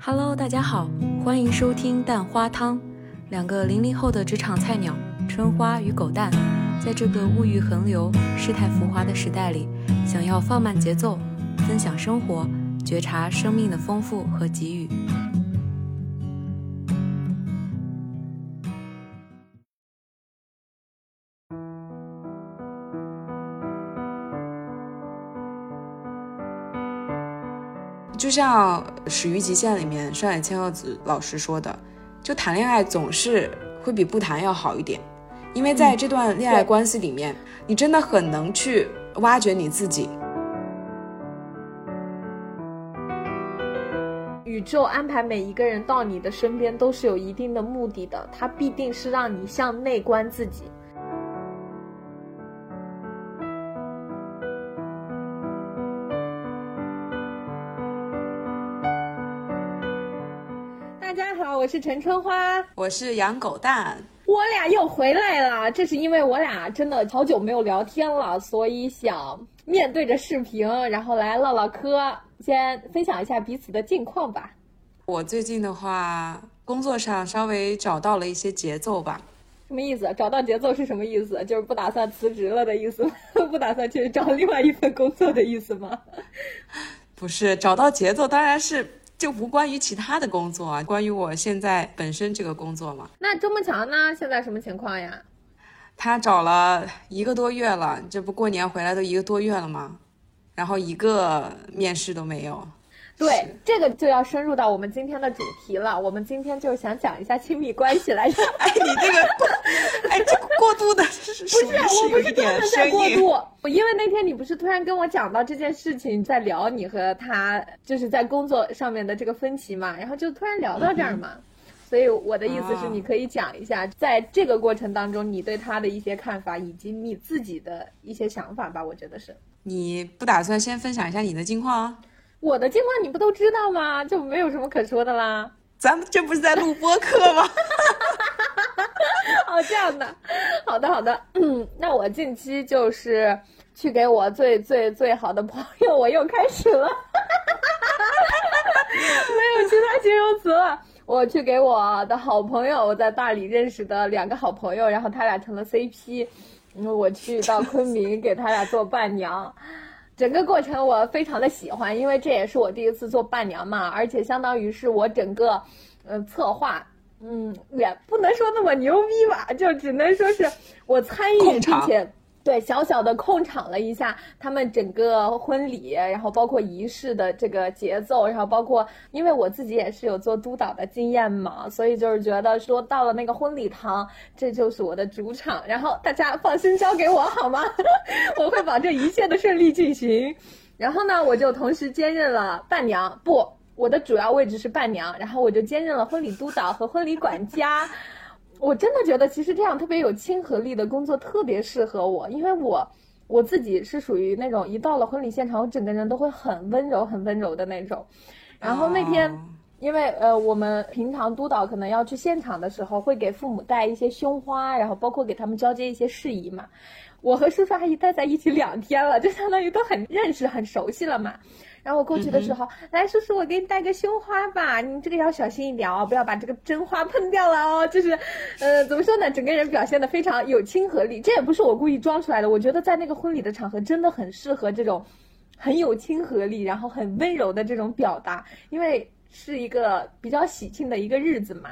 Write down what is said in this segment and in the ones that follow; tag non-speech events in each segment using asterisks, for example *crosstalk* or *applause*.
Hello，大家好，欢迎收听蛋花汤。两个零零后的职场菜鸟，春花与狗蛋，在这个物欲横流、世态浮华的时代里，想要放慢节奏，分享生活，觉察生命的丰富和给予。就像《始于极限》里面上野千鹤子老师说的，就谈恋爱总是会比不谈要好一点，因为在这段恋爱关系里面，你真的很能去挖掘你自己。宇宙安排每一个人到你的身边都是有一定的目的的，它必定是让你向内观自己。是陈春花，我是养狗蛋，我俩又回来了。这是因为我俩真的好久没有聊天了，所以想面对着视频，然后来唠唠嗑，先分享一下彼此的近况吧。我最近的话，工作上稍微找到了一些节奏吧。什么意思？找到节奏是什么意思？就是不打算辞职了的意思吗？*laughs* 不打算去找另外一份工作的意思吗？不是，找到节奏当然是就不关于其他的工作啊，关于我现在本身这个工作嘛。那周梦强呢？现在什么情况呀？他找了一个多月了，这不过年回来都一个多月了吗？然后一个面试都没有。对，这个就要深入到我们今天的主题了。我们今天就是想讲一下亲密关系来着。哎，你这个，哎，这个过度的，*laughs* 不是，我不是专门在过度，因为那天你不是突然跟我讲到这件事情，在聊你和他就是在工作上面的这个分歧嘛，然后就突然聊到这儿嘛，所以我的意思是，你可以讲一下，在这个过程当中，你对他的一些看法，以及你自己的一些想法吧。我觉得是。你不打算先分享一下你的近况？我的近况你不都知道吗？就没有什么可说的啦。咱们这不是在录播课吗？*laughs* 哦，这样的，好的好的。嗯，那我近期就是去给我最最最好的朋友，我又开始了，*laughs* 没有其他形容词了。我去给我的好朋友，我在大理认识的两个好朋友，然后他俩成了 CP。然后我去到昆明给他俩做伴娘。整个过程我非常的喜欢，因为这也是我第一次做伴娘嘛，而且相当于是我整个，呃，策划，嗯，也不能说那么牛逼吧，就只能说是我参与并且。对，小小的控场了一下他们整个婚礼，然后包括仪式的这个节奏，然后包括因为我自己也是有做督导的经验嘛，所以就是觉得说到了那个婚礼堂，这就是我的主场，然后大家放心交给我好吗？*laughs* 我会保证一切的顺利进行。然后呢，我就同时兼任了伴娘，不，我的主要位置是伴娘，然后我就兼任了婚礼督导和婚礼管家。我真的觉得，其实这样特别有亲和力的工作特别适合我，因为我我自己是属于那种一到了婚礼现场，我整个人都会很温柔、很温柔的那种。然后那天，因为呃，我们平常督导可能要去现场的时候，会给父母带一些胸花，然后包括给他们交接一些事宜嘛。我和叔叔阿姨待在一起两天了，就相当于都很认识、很熟悉了嘛。然后我过去的时候，来叔叔，我给你带个胸花吧，你这个要小心一点哦，不要把这个真花碰掉了哦。就是，呃，怎么说呢？整个人表现的非常有亲和力，这也不是我故意装出来的。我觉得在那个婚礼的场合，真的很适合这种很有亲和力，然后很温柔的这种表达，因为是一个比较喜庆的一个日子嘛。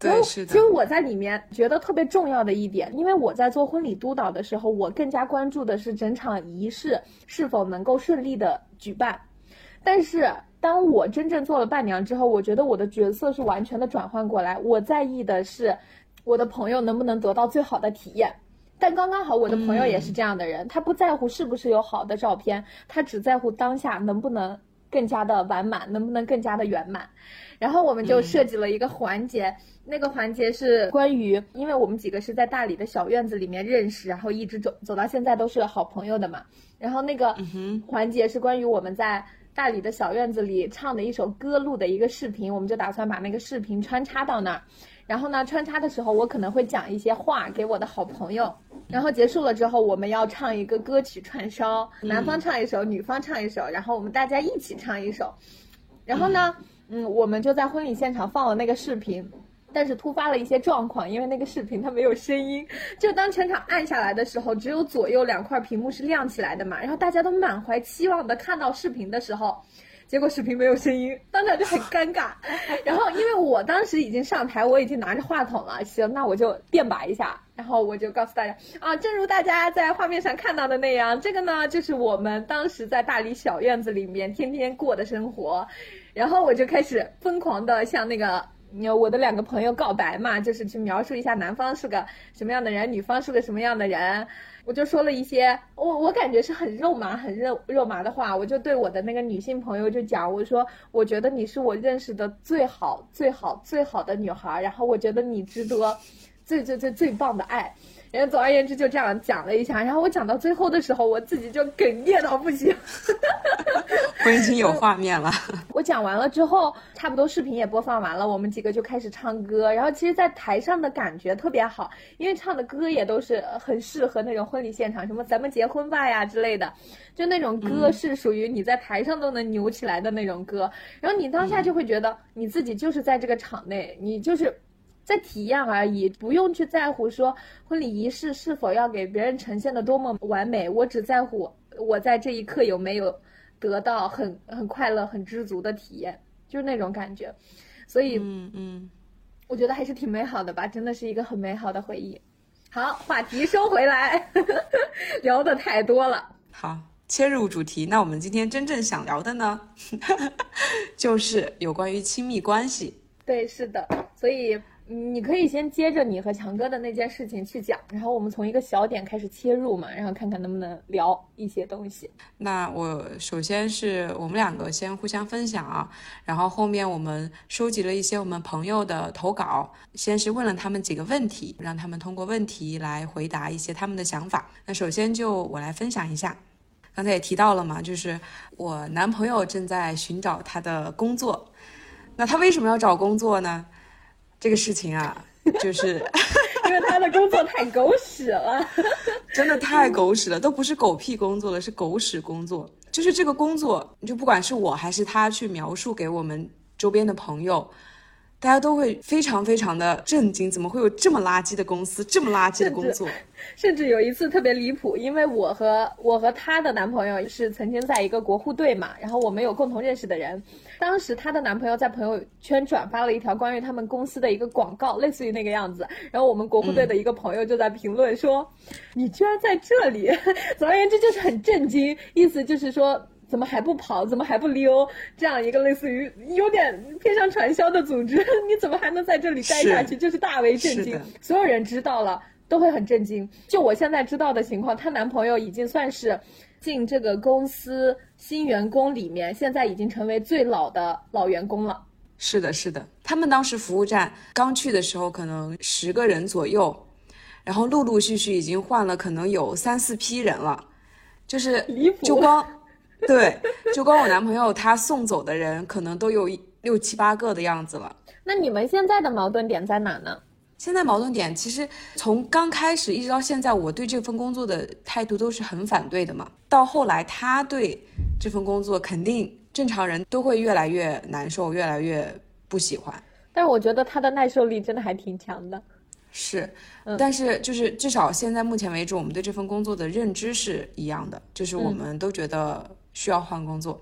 对，是的。其实我在里面觉得特别重要的一点，因为我在做婚礼督导的时候，我更加关注的是整场仪式是否能够顺利的举办。但是当我真正做了伴娘之后，我觉得我的角色是完全的转换过来。我在意的是我的朋友能不能得到最好的体验。但刚刚好，我的朋友也是这样的人，他不在乎是不是有好的照片，他只在乎当下能不能更加的完满，能不能更加的圆满。然后我们就设计了一个环节，那个环节是关于，因为我们几个是在大理的小院子里面认识，然后一直走走到现在都是好朋友的嘛。然后那个环节是关于我们在大理的小院子里唱的一首歌录的一个视频，我们就打算把那个视频穿插到那儿。然后呢，穿插的时候我可能会讲一些话给我的好朋友。然后结束了之后，我们要唱一个歌曲串烧，男方唱一首，女方唱一首，然后我们大家一起唱一首。然后呢？嗯，我们就在婚礼现场放了那个视频。但是突发了一些状况，因为那个视频它没有声音，就当全场暗下来的时候，只有左右两块屏幕是亮起来的嘛，然后大家都满怀期望的看到视频的时候，结果视频没有声音，当场就很尴尬。*laughs* 然后因为我当时已经上台，我已经拿着话筒了，行，那我就辩拔一下，然后我就告诉大家啊，正如大家在画面上看到的那样，这个呢就是我们当时在大理小院子里面天天过的生活，然后我就开始疯狂的向那个。你我的两个朋友告白嘛，就是去描述一下男方是个什么样的人，女方是个什么样的人。我就说了一些我我感觉是很肉麻、很肉肉麻的话。我就对我的那个女性朋友就讲，我说我觉得你是我认识的最好、最好、最好的女孩，然后我觉得你值得最最最最棒的爱。然后总而言之就这样讲了一下，然后我讲到最后的时候，我自己就哽咽到不行。*laughs* 我已经有画面了。我讲完了之后，差不多视频也播放完了，我们几个就开始唱歌。然后其实，在台上的感觉特别好，因为唱的歌也都是很适合那种婚礼现场，什么“咱们结婚吧呀”之类的，就那种歌是属于你在台上都能扭起来的那种歌。然后你当下就会觉得你自己就是在这个场内，你就是在体验而已，不用去在乎说婚礼仪式是否要给别人呈现的多么完美。我只在乎我在这一刻有没有。得到很很快乐、很知足的体验，就是那种感觉，所以，嗯嗯，我觉得还是挺美好的吧，真的是一个很美好的回忆。好，话题收回来，*laughs* 聊的太多了。好，切入主题，那我们今天真正想聊的呢，*laughs* 就是有关于亲密关系。对，是的，所以。你可以先接着你和强哥的那件事情去讲，然后我们从一个小点开始切入嘛，然后看看能不能聊一些东西。那我首先是我们两个先互相分享啊，然后后面我们收集了一些我们朋友的投稿，先是问了他们几个问题，让他们通过问题来回答一些他们的想法。那首先就我来分享一下，刚才也提到了嘛，就是我男朋友正在寻找他的工作，那他为什么要找工作呢？这个事情啊，就是 *laughs* 因为他的工作太狗屎了，真的太狗屎了，都不是狗屁工作了，是狗屎工作。就是这个工作，就不管是我还是他去描述给我们周边的朋友。大家都会非常非常的震惊，怎么会有这么垃圾的公司，这么垃圾的工作？*laughs* 甚至有一次特别离谱，因为我和我和她的男朋友是曾经在一个国护队嘛，然后我们有共同认识的人。当时她的男朋友在朋友圈转发了一条关于他们公司的一个广告，类似于那个样子。然后我们国护队的一个朋友就在评论说：“你居然在这里！” *laughs* 总而言之就是很震惊，意思就是说。怎么还不跑？怎么还不溜？这样一个类似于有点偏向传销的组织，你怎么还能在这里待下去？就是大为震惊，所有人知道了都会很震惊。就我现在知道的情况，她男朋友已经算是进这个公司新员工里面，现在已经成为最老的老员工了。是的，是的，他们当时服务站刚去的时候可能十个人左右，然后陆陆续续已经换了可能有三四批人了，就是就光。对，就光我男朋友他送走的人，可能都有六七八个的样子了。那你们现在的矛盾点在哪呢？现在矛盾点其实从刚开始一直到现在，我对这份工作的态度都是很反对的嘛。到后来，他对这份工作肯定正常人都会越来越难受，越来越不喜欢。但是我觉得他的耐受力真的还挺强的。是，但是就是至少现在目前为止，我们对这份工作的认知是一样的，就是我们都觉得。需要换工作，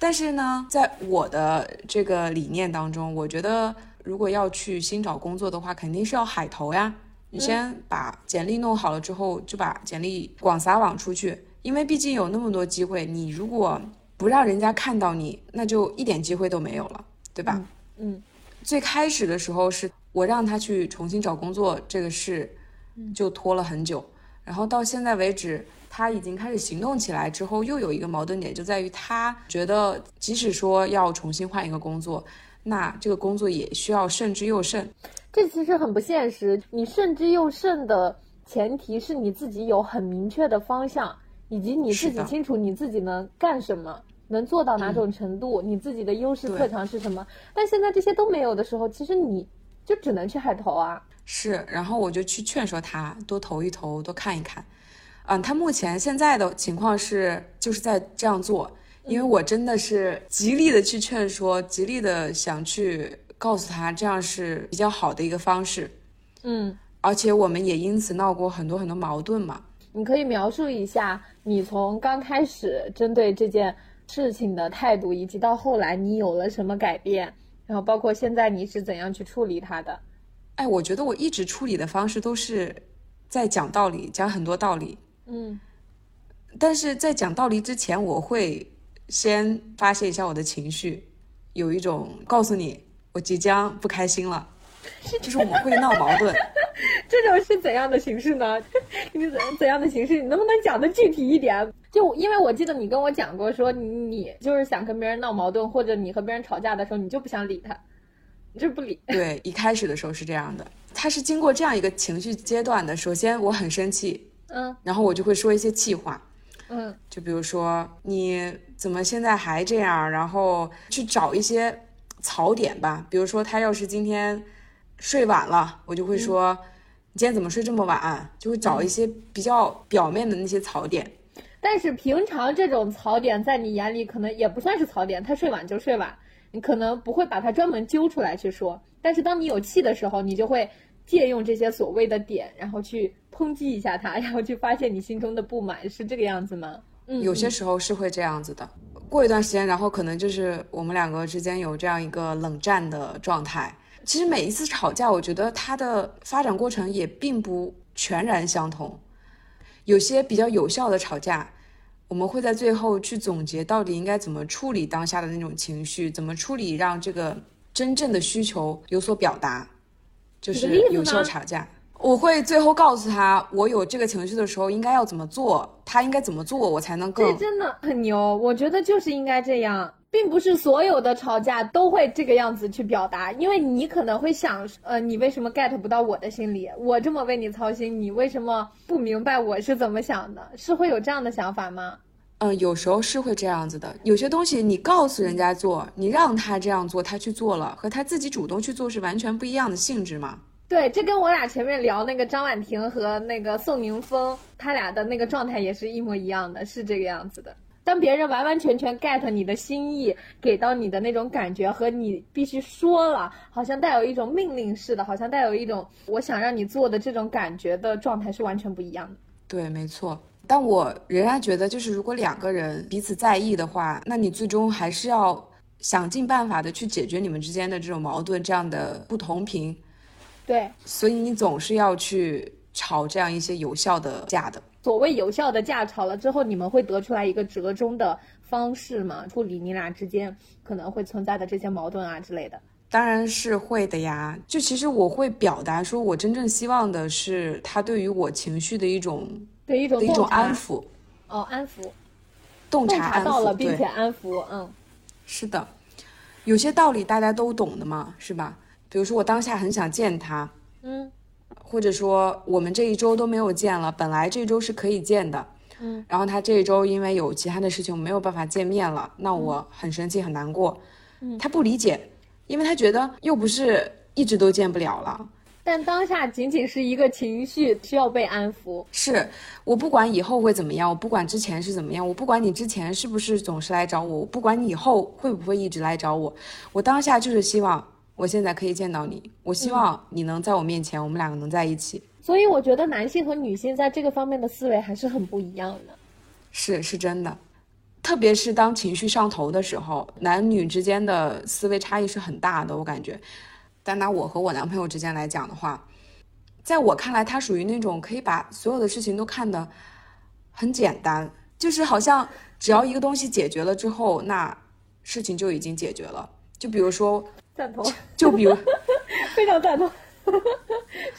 但是呢，在我的这个理念当中，我觉得如果要去新找工作的话，肯定是要海投呀。你先把简历弄好了之后，就把简历广撒网出去，因为毕竟有那么多机会，你如果不让人家看到你，那就一点机会都没有了，对吧？嗯。最开始的时候是我让他去重新找工作这个事，就拖了很久，然后到现在为止。他已经开始行动起来之后，又有一个矛盾点，就在于他觉得，即使说要重新换一个工作，那这个工作也需要慎之又慎。这其实很不现实。你慎之又慎的前提是你自己有很明确的方向，以及你自己清楚你自己能干什么，能做到哪种程度，你自己的优势特长是什么。但现在这些都没有的时候，其实你就只能去海投啊。是，然后我就去劝说他多投一投，多看一看。嗯，他目前现在的情况是就是在这样做，因为我真的是极力的去劝说，极力的想去告诉他，这样是比较好的一个方式。嗯，而且我们也因此闹过很多很多矛盾嘛。你可以描述一下你从刚开始针对这件事情的态度，以及到后来你有了什么改变，然后包括现在你是怎样去处理它的。哎，我觉得我一直处理的方式都是在讲道理，讲很多道理。嗯但是在讲道理之前，我会先发泄一下我的情绪，有一种告诉你我即将不开心了，就是我们会闹矛盾。*laughs* 这种是怎样的形式呢？*laughs* 你怎怎样的形式？你能不能讲的具体一点？就因为我记得你跟我讲过，说你你就是想跟别人闹矛盾，或者你和别人吵架的时候，你就不想理他，你就不理。对，一开始的时候是这样的，他是经过这样一个情绪阶段的。首先我很生气，嗯然后我就会说一些气话，嗯就比如说你怎么现在还这样，然后去找一些槽点吧。比如说他要是今天睡晚了，我就会说、你今天怎么睡这么晚，就会找一些比较表面的那些槽点。但是平常这种槽点在你眼里可能也不算是槽点，他睡晚就睡晚，你可能不会把它专门揪出来去说。但是当你有气的时候，你就会借用这些所谓的点，然后去抨击一下他，*laughs* 然后去发泄你心中的不满，是这个样子吗？嗯，有些时候是会这样子的。过一段时间，然后可能就是我们两个之间有这样一个冷战的状态。其实每一次吵架，我觉得它的发展过程也并不全然相同。有些比较有效的吵架，我们会在最后去总结到底应该怎么处理当下的那种情绪，怎么处理让这个真正的需求有所表达，就是有效呢吵架。我会最后告诉他，我有这个情绪的时候应该要怎么做，他应该怎么做，我才能更这真的很牛，我觉得就是应该这样，并不是所有的吵架都会这个样子去表达，因为你可能会想，呃，你为什么 get 不到我的心理？我这么为你操心，你为什么不明白我是怎么想的？是会有这样的想法吗？嗯，有时候是会这样子的。有些东西你告诉人家做，你让他这样做，他去做了，和他自己主动去做是完全不一样的性质嘛。对，这跟我俩前面聊那个张婉婷和那个宋宁峰，他俩的那个状态也是一模一样的，是这个样子的。当别人完完全全 get 你的心意，给到你的那种感觉和你必须说了，好像带有一种命令似的，好像带有一种我想让你做的这种感觉的状态是完全不一样的。对，没错。但我仍然觉得，就是如果两个人彼此在意的话，那你最终还是要想尽办法的去解决你们之间的这种矛盾，这样的不同频。对，所以你总是要去吵这样一些有效的架的。所谓有效的架吵了之后，你们会得出来一个折中的方式吗？处理你俩之间可能会存在的这些矛盾啊之类的。当然是会的呀。就其实我会表达说，我真正希望的是他对于我情绪的一种对一种的一种安抚，哦，安抚，洞洞察察安抚。到了，并且，安抚，嗯。是的，有些道理大家都懂的嘛，是吧？比如说我当下很想见他，嗯或者说我们这一周都没有见了，本来这周是可以见的，嗯，然后他这一周因为有其他的事情没有办法见面了，那我很生气很难过，嗯他不理解，因为他觉得又不是一直都见不了了，但当下仅仅是一个情绪，需要被安抚。是我不管以后会怎么样，我不管之前是怎么样，我不管你之前是不是总是来找我，我不管你以后会不会一直来找我，我当下就是希望我现在可以见到你，我希望你能在我面前，我们两个能在一起。所以我觉得男性和女性在这个方面的思维还是很不一样的。是是真的，特别是当情绪上头的时候，男女之间的思维差异是很大的，我感觉。但拿我和我男朋友之间来讲的话，在我看来，他属于那种可以把所有的事情都看得很简单，就是好像只要一个东西解决了之后，那事情就已经解决了。就比如说，赞同，就比如 *laughs* 非常赞同。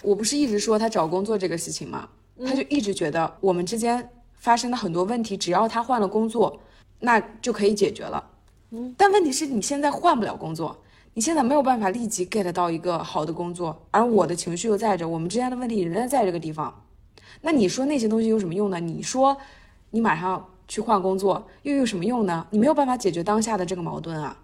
我不是一直说他找工作这个事情吗？他就一直觉得我们之间发生的很多问题，只要他换了工作，那就可以解决了。嗯，但问题是你现在换不了工作，你现在没有办法立即 get 到一个好的工作，而我的情绪又在这，我们之间的问题仍然在这个地方。那你说那些东西有什么用呢？你说你马上去换工作又有什么用呢？你没有办法解决当下的这个矛盾啊。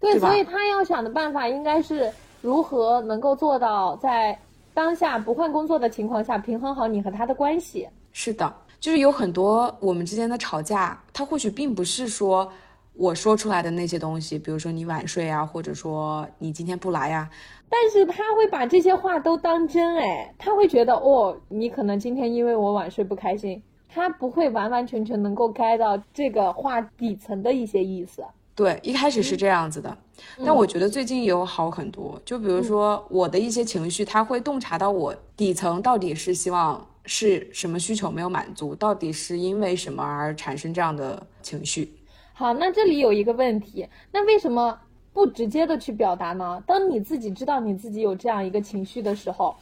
对，对所以他要想的办法应该是如何能够做到在当下不换工作的情况下平衡好你和他的关系。是的，就是有很多我们之间的吵架，他或许并不是说我说出来的那些东西，比如说你晚睡啊，或者说你今天不来呀、但是他会把这些话都当真哎，他会觉得哦，你可能今天因为我晚睡不开心，他不会完完全全能够 get 到这个话底层的一些意思。对，一开始是这样子的，但我觉得最近有好很多。就比如说我的一些情绪，他会洞察到我底层到底是希望是什么需求没有满足，到底是因为什么而产生这样的情绪。好，那这里有一个问题，那为什么不直接的去表达呢？当你自己知道你自己有这样一个情绪的时候，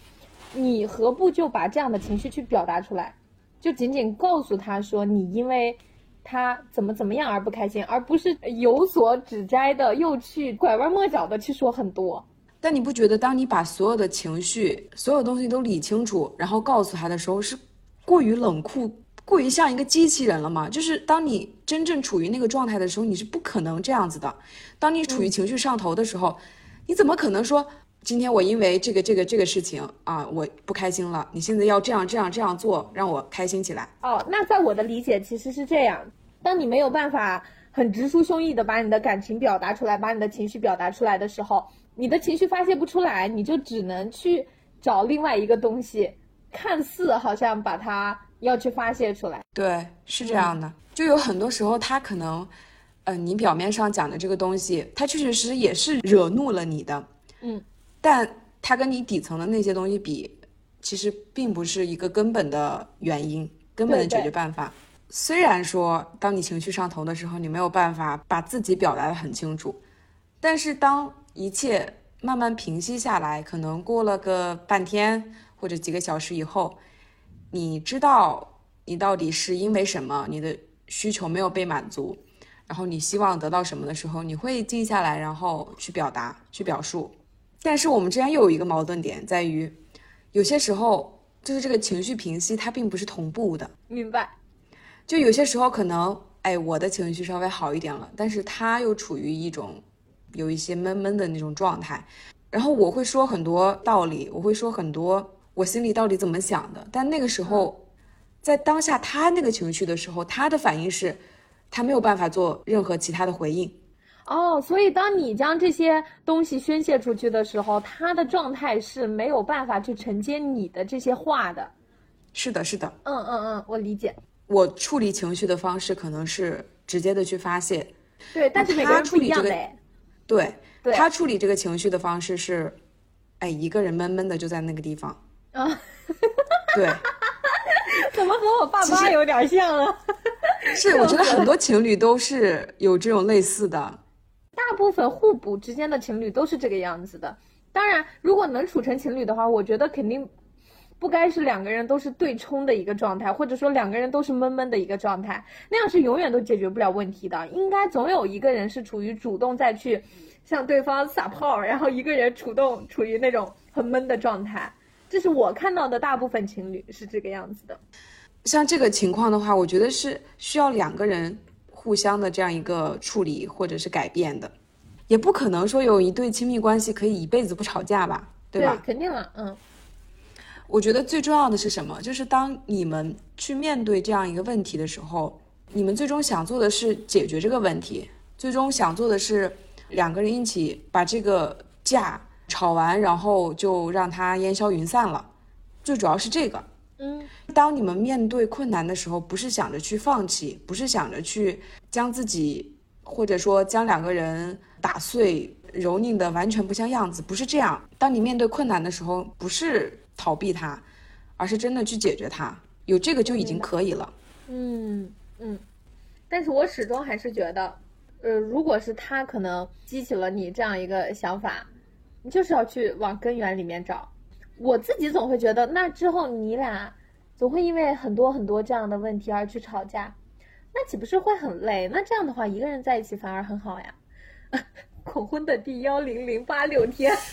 你何不就把这样的情绪去表达出来？就仅仅告诉他说你因为他怎么怎么样而不开心，而不是有所指摘的又去拐弯抹角的去说很多。但你不觉得，当你把所有的情绪、所有东西都理清楚，然后告诉他的时候，是过于冷酷、过于像一个机器人了吗？就是当你真正处于那个状态的时候，你是不可能这样子的。当你处于情绪上头的时候，你怎么可能说今天我因为这个、这个、这个事情啊，我不开心了，你现在要这样、这样、这样做，让我开心起来？哦，那在我的理解其实是这样：当你没有办法很直抒胸臆的把你的感情表达出来，把你的情绪表达出来的时候，你的情绪发泄不出来，你就只能去找另外一个东西，看似好像把它要去发泄出来。对，是这样的。就有很多时候，他可能，呃，你表面上讲的这个东西，他确确实实也是惹怒了你的，嗯，但他跟你底层的那些东西比，其实并不是一个根本的原因，根本的解决办法。虽然说，当你情绪上头的时候，你没有办法把自己表达的很清楚，但是当一切慢慢平息下来，可能过了个半天或者几个小时以后，你知道你到底是因为什么，你的需求没有被满足，然后你希望得到什么的时候，你会静下来，然后去表达、去表述。但是我们之间又有一个矛盾点在于，有些时候就是这个情绪平息它并不是同步的，明白？就有些时候可能，哎，我的情绪稍微好一点了，但是他又处于一种有一些闷闷的那种状态，然后我会说很多道理，我会说很多我心里到底怎么想的，但那个时候，在当下他那个情绪的时候，他的反应是，他没有办法做任何其他的回应。哦，所以当你将这些东西宣泄出去的时候，他的状态是没有办法去承接你的这些话的。是的，是的，嗯嗯嗯，我理解。我处理情绪的方式可能是直接的去发泄，对，但是每个人不一样的哎。对，对他处理这个情绪的方式是，哎，一个人闷闷的就在那个地方。啊，对，*laughs* 怎么和我爸妈有点像啊？*laughs* 是，我觉得很多情侣都是有这种类似的。大部分互补之间的情侣都是这个样子的。当然，如果能处成情侣的话，我觉得肯定不该是两个人都是对冲的一个状态，或者说两个人都是闷闷的一个状态，那样是永远都解决不了问题的。应该总有一个人是处于主动再去向对方撒泡，然后一个人主动处于那种很闷的状态。这是我看到的大部分情侣是这个样子的。像这个情况的话，我觉得是需要两个人互相的这样一个处理或者是改变的，也不可能说有一对亲密关系可以一辈子不吵架吧，对吧？肯定了，嗯。我觉得最重要的是什么？就是当你们去面对这样一个问题的时候，你们最终想做的是解决这个问题，最终想做的是两个人一起把这个架吵完，然后就让它烟消云散了。最主要是这个。嗯，当你们面对困难的时候，不是想着去放弃，不是想着去将自己或者说将两个人打碎、蹂躏的完全不像样子，不是这样。当你面对困难的时候，不是逃避它，而是真的去解决它，有这个就已经可以了。嗯嗯，但是我始终还是觉得，呃，如果是他可能激起了你这样一个想法，你就是要去往根源里面找。我自己总会觉得，那之后你俩总会因为很多很多这样的问题而去吵架，那岂不是会很累？那这样的话，一个人在一起反而很好呀。*laughs* 恐婚的第幺零零八六天。*laughs*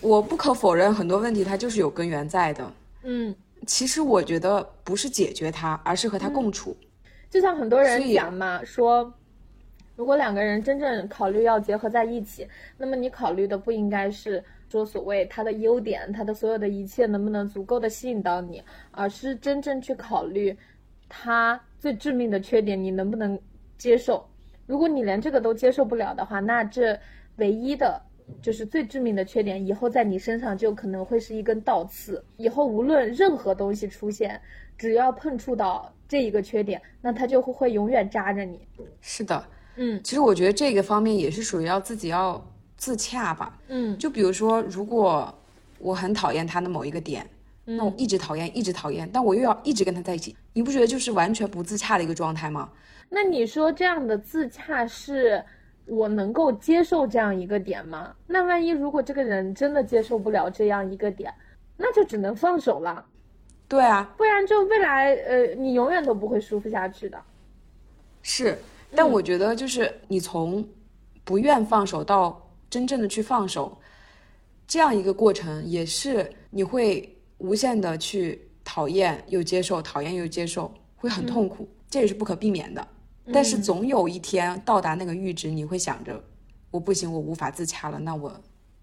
我不可否认，很多问题它就是有根源在的。嗯，其实我觉得不是解决它，而是和它共处。就像很多人讲嘛，说如果两个人真正考虑要结合在一起，那么你考虑的不应该是说所谓他的优点，他的所有的一切能不能足够的吸引到你，而是真正去考虑他最致命的缺点，你能不能接受？如果你连这个都接受不了的话，那这唯一的。就是最致命的缺点，以后在你身上就可能会是一根倒刺。以后无论任何东西出现，只要碰触到这一个缺点，那它就会会永远扎着你。是的，嗯，其实我觉得这个方面也是属于要自己要自洽吧。嗯，就比如说，如果我很讨厌他的某一个点，那我一直讨厌，一直讨厌，但我又要一直跟他在一起，你不觉得就是完全不自洽的一个状态吗？那你说这样的自洽是？我能够接受这样一个点吗？那万一如果这个人真的接受不了这样一个点，那就只能放手了。对啊，不然就未来呃，你永远都不会舒服下去的。是，但我觉得就是你从不愿放手到真正的去放手，这样一个过程，也是你会无限的去讨厌又接受，讨厌又接受，会很痛苦，这也是不可避免的。但是总有一天到达那个阈值，你会想着，我不行，我无法自洽了，那我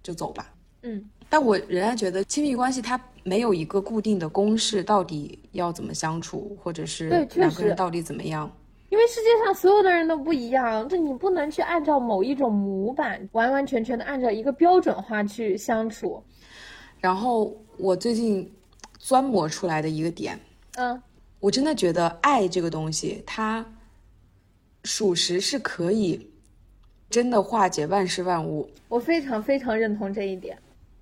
就走吧。嗯，但我仍然觉得亲密关系它没有一个固定的公式，到底要怎么相处，或者是两个人到底怎么样？因为世界上所有的人都不一样，这你不能去按照某一种模板，完完全全的按照一个标准化去相处。然后我最近钻磨出来的一个点，嗯，我真的觉得爱这个东西，它。属实是可以，真的化解万事万物。我非常非常认同这一点。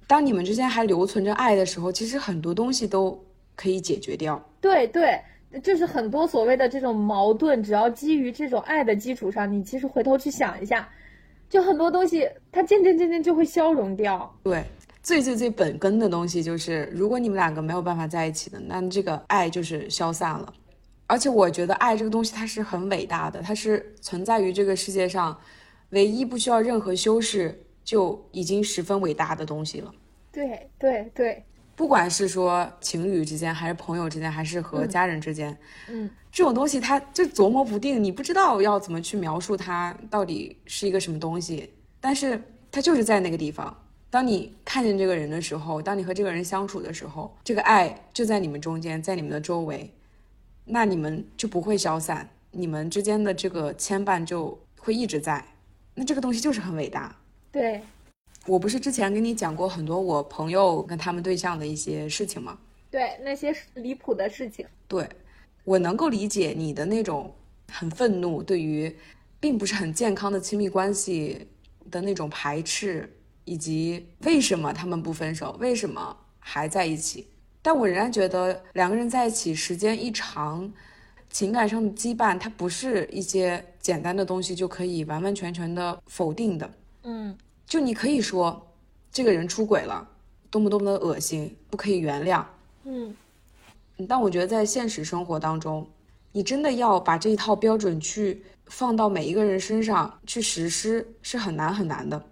当你们之间还留存着爱的时候，其实很多东西都可以解决掉。对对，就是很多所谓的这种矛盾，只要基于这种爱的基础上，你其实回头去想一下，就很多东西它渐渐渐渐就会消融掉。对，最最最本根的东西就是，如果你们两个没有办法在一起的，那这个爱就是消散了。而且我觉得爱这个东西它是很伟大的，它是存在于这个世界上，唯一不需要任何修饰就已经十分伟大的东西了。对对对，不管是说情侣之间，还是朋友之间，还是和家人之间，嗯，这种东西它就琢磨不定，你不知道要怎么去描述它到底是一个什么东西，但是它就是在那个地方。当你看见这个人的时候，当你和这个人相处的时候，这个爱就在你们中间，在你们的周围。那你们就不会消散，你们之间的这个牵绊就会一直在。那这个东西就是很伟大。对，我不是之前跟你讲过很多我朋友跟他们对象的一些事情吗？对，那些离谱的事情。对，我能够理解你的那种很愤怒，对于并不是很健康的亲密关系的那种排斥，以及为什么他们不分手，为什么还在一起。但我仍然觉得两个人在一起时间一长，情感上的羁绊，它不是一些简单的东西就可以完完全全的否定的。嗯，就你可以说这个人出轨了，多么多么的恶心，不可以原谅。嗯，但我觉得在现实生活当中，你真的要把这一套标准去放到每一个人身上去实施，是很难很难的。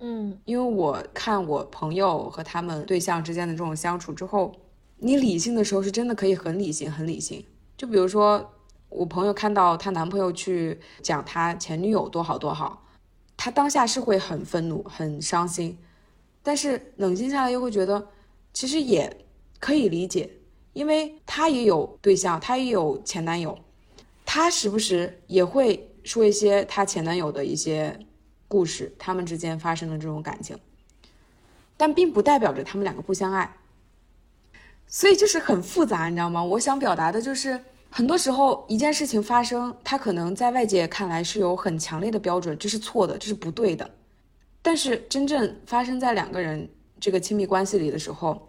嗯，因为我看我朋友和他们对象之间的这种相处之后，你理性的时候是真的可以很理性，很理性。就比如说，我朋友看到她男朋友去讲她前女友多好多好，她当下是会很愤怒、很伤心，但是冷静下来又会觉得，其实也可以理解，因为她也有对象，她也有前男友，她时不时也会说一些她前男友的一些。故事，他们之间发生的这种感情，但并不代表着他们两个不相爱，所以就是很复杂，你知道吗？我想表达的就是，很多时候一件事情发生，它可能在外界看来是有很强烈的标准，这是错的，这是不对的，但是真正发生在两个人这个亲密关系里的时候，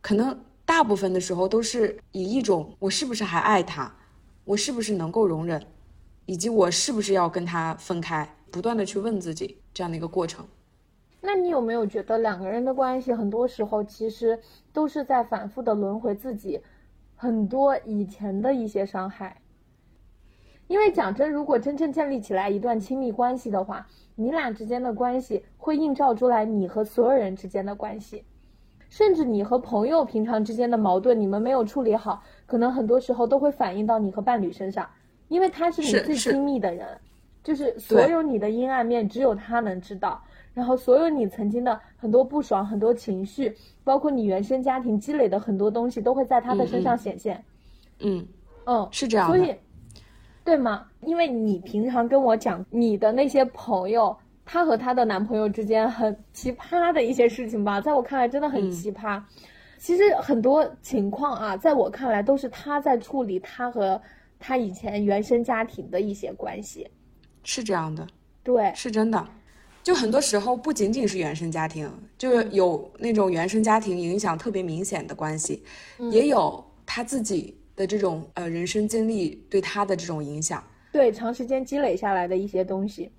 可能大部分的时候都是以一种我是不是还爱他，我是不是能够容忍，以及我是不是要跟他分开。不断的去问自己这样的一个过程，那你有没有觉得两个人的关系很多时候其实都是在反复的轮回自己很多以前的一些伤害？因为讲真，如果真正建立起来一段亲密关系的话，你俩之间的关系会映照出来你和所有人之间的关系，甚至你和朋友平常之间的矛盾，你们没有处理好，可能很多时候都会反映到你和伴侣身上，因为他是你最亲密的人。就是所有你的阴暗面，只有他能知道。然后，所有你曾经的很多不爽、很多情绪，包括你原生家庭积累的很多东西，都会在他的身上显现。嗯，嗯，是这样所以。，对吗？因为你平常跟我讲你的那些朋友，她和她的男朋友之间很奇葩的一些事情吧，在我看来真的很嗯奇葩。其实很多情况啊，在我看来都是她在处理她和她以前原生家庭的一些关系。是这样的，对，是真的。就很多时候不仅仅是原生家庭，就是有那种原生家庭影响特别明显的关系，也有他自己的这种呃人生经历对他的这种影响。对，长时间积累下来的一些东西。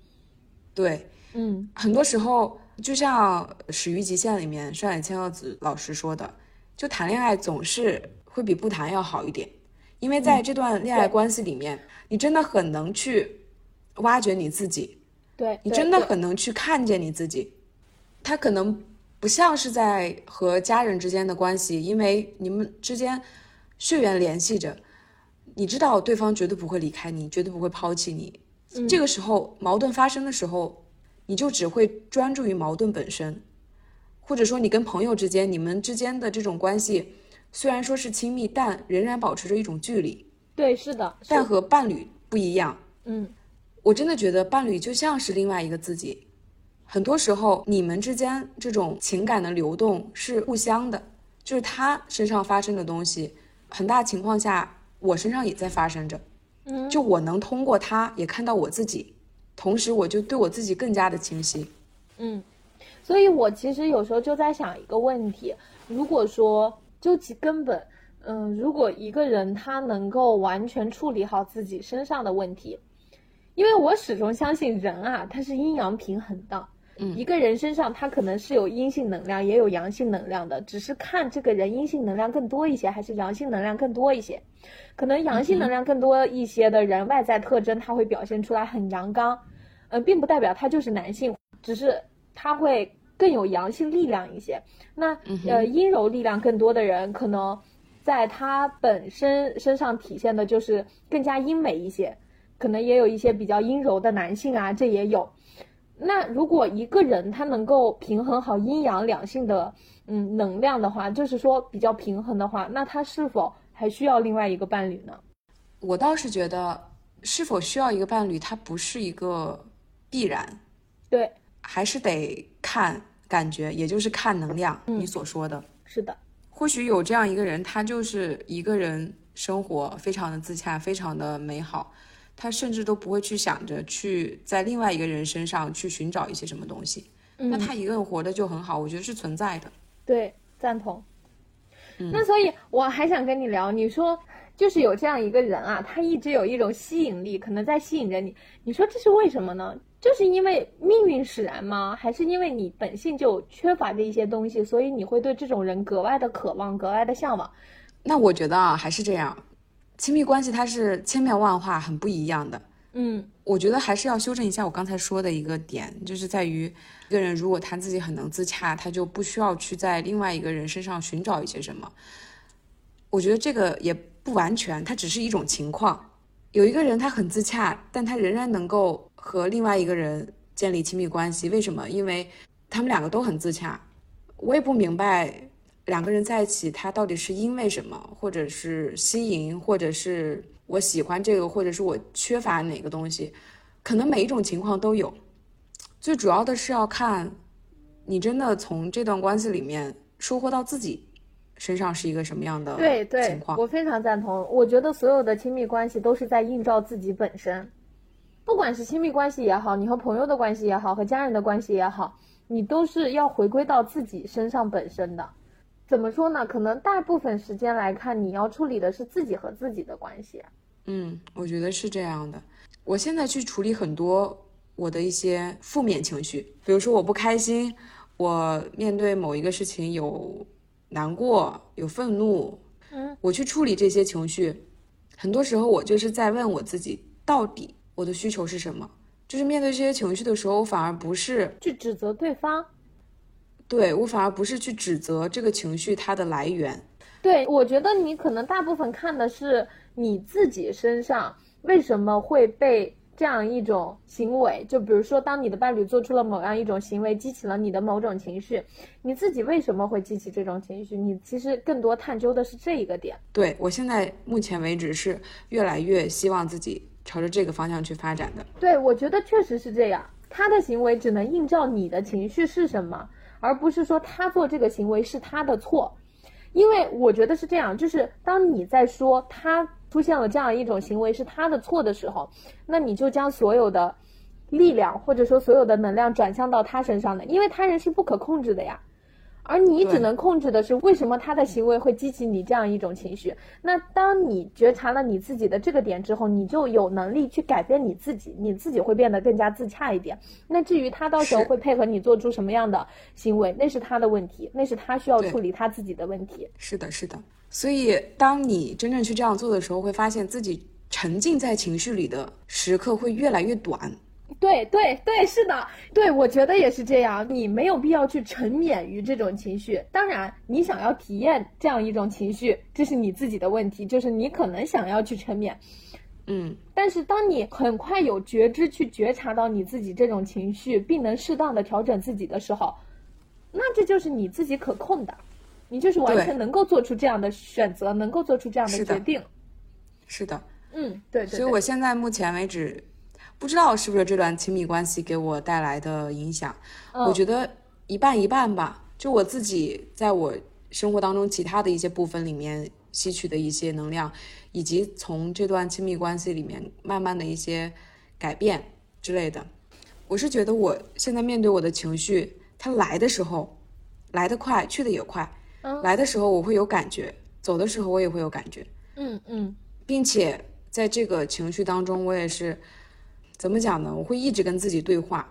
对，嗯很多时候就像《始于极限》里面上野千鹤子老师说的，就谈恋爱总是会比不谈要好一点，因为在这段恋爱关系里面，你真的很能去挖掘你自己，对，你真的很能去看见你自己。他可能不像是在和家人之间的关系，因为你们之间血缘联系着，你知道对方绝对不会离开你，绝对不会抛弃你。这个时候矛盾发生的时候，你就只会专注于矛盾本身，或者说你跟朋友之间，你们之间的这种关系虽然说是亲密，但仍然保持着一种距离。对，是的，是但和伴侣不一样，嗯我真的觉得伴侣就像是另外一个自己，很多时候你们之间这种情感的流动是互相的，就是他身上发生的东西，很大情况下我身上也在发生着，嗯，就我能通过他也看到我自己，同时我就对我自己更加的清晰。嗯，所以我其实有时候就在想一个问题：如果说究其根本，嗯，如果一个人他能够完全处理好自己身上的问题，因为我始终相信人啊，他是阴阳平衡的。嗯一个人身上他可能是有阴性能量，也有阳性能量的，只是看这个人阴性能量更多一些，还是阳性能量更多一些。可能阳性能量更多一些的人，外在特征他会表现出来很阳刚，呃，并不代表他就是男性，只是他会更有阳性力量一些。那呃，阴柔力量更多的人，可能在他本身身上体现的就是更加阴美一些，可能也有一些比较阴柔的男性啊，这也有。那如果一个人他能够平衡好阴阳两性的嗯能量的话，就是说比较平衡的话，那他是否还需要另外一个伴侣呢？我倒是觉得，是否需要一个伴侣，它不是一个必然，对，还是得看感觉，也就是看能量。嗯你所说的。是的，或许有这样一个人，他就是一个人生活非常的自洽，非常的美好，他甚至都不会去想着去在另外一个人身上去寻找一些什么东西。那嗯，他一个人活得就很好，我觉得是存在的。对，赞同。那所以我还想跟你聊，你说就是有这样一个人啊，他一直有一种吸引力，可能在吸引着你。你说这是为什么呢？就是因为命运使然吗？还是因为你本性就缺乏的一些东西，所以你会对这种人格外的渴望，格外的向往？那我觉得啊，还是这样，亲密关系它是千变万化，很不一样的。嗯我觉得还是要修正一下我刚才说的一个点，就是在于一个人如果他自己很能自洽，他就不需要去在另外一个人身上寻找一些什么。我觉得这个也不完全，它只是一种情况。有一个人他很自洽，但他仍然能够和另外一个人建立亲密关系，为什么？因为他们两个都很自洽。我也不明白两个人在一起，他到底是因为什么，或者是吸引，或者是我喜欢这个，或者是我缺乏哪个东西，可能每一种情况都有。最主要的是要看你真的从这段关系里面收获到自己身上是一个什么样的对对情，况。我非常赞同。我觉得所有的亲密关系都是在映照自己本身，不管是亲密关系也好，你和朋友的关系也好，和家人的关系也好，你都是要回归到自己身上本身的。怎么说呢？可能大部分时间来看，你要处理的是自己和自己的关系。嗯，我觉得是这样的。我现在去处理很多我的一些负面情绪，比如说我不开心，我面对某一个事情有难过、有愤怒，嗯，我去处理这些情绪，很多时候我就是在问我自己，到底我的需求是什么？就是面对这些情绪的时候，我反而不是去指责对方。对我反而不是去指责这个情绪它的来源，对，我觉得你可能大部分看的是你自己身上为什么会被这样一种行为，就比如说，当你的伴侣做出了某样一种行为，激起了你的某种情绪，你自己为什么会激起这种情绪？你其实更多探究的是这一个点。对我现在目前为止是越来越希望自己朝着这个方向去发展的。对，我觉得确实是这样。他的行为只能映照你的情绪是什么，而不是说他做这个行为是他的错。因为我觉得是这样，就是当你在说他出现了这样一种行为是他的错的时候，那你就将所有的力量或者说所有的能量转向到他身上的，因为他人是不可控制的呀。而你只能控制的是为什么他的行为会激起你这样一种情绪。那当你觉察了你自己的这个点之后，你就有能力去改变你自己，你自己会变得更加自洽一点。那至于他到时候会配合你做出什么样的行为，那是他的问题，那是他需要处理他自己的问题。是的，是的。所以当你真正去这样做的时候，会发现自己沉浸在情绪里的时刻会越来越短。对对对，是的，对我觉得也是这样。你没有必要去沉湎于这种情绪。当然，你想要体验这样一种情绪，这是你自己的问题，就是你可能想要去沉湎。嗯，但是当你很快有觉知去觉察到你自己这种情绪，并能适当的调整自己的时候，那这就是你自己可控的，你就是完全能够做出这样的选择，能够做出这样的决定。是的，嗯，对。所以我现在目前为止。不知道是不是这段亲密关系给我带来的影响，我觉得一半一半吧。就我自己在我生活当中其他的一些部分里面吸取的一些能量，以及从这段亲密关系里面慢慢的一些改变之类的，我是觉得我现在面对我的情绪，它来的时候来得快，去的也快。来的时候我会有感觉，走的时候我也会有感觉。嗯嗯，并且在这个情绪当中，我也是。怎么讲呢？我会一直跟自己对话，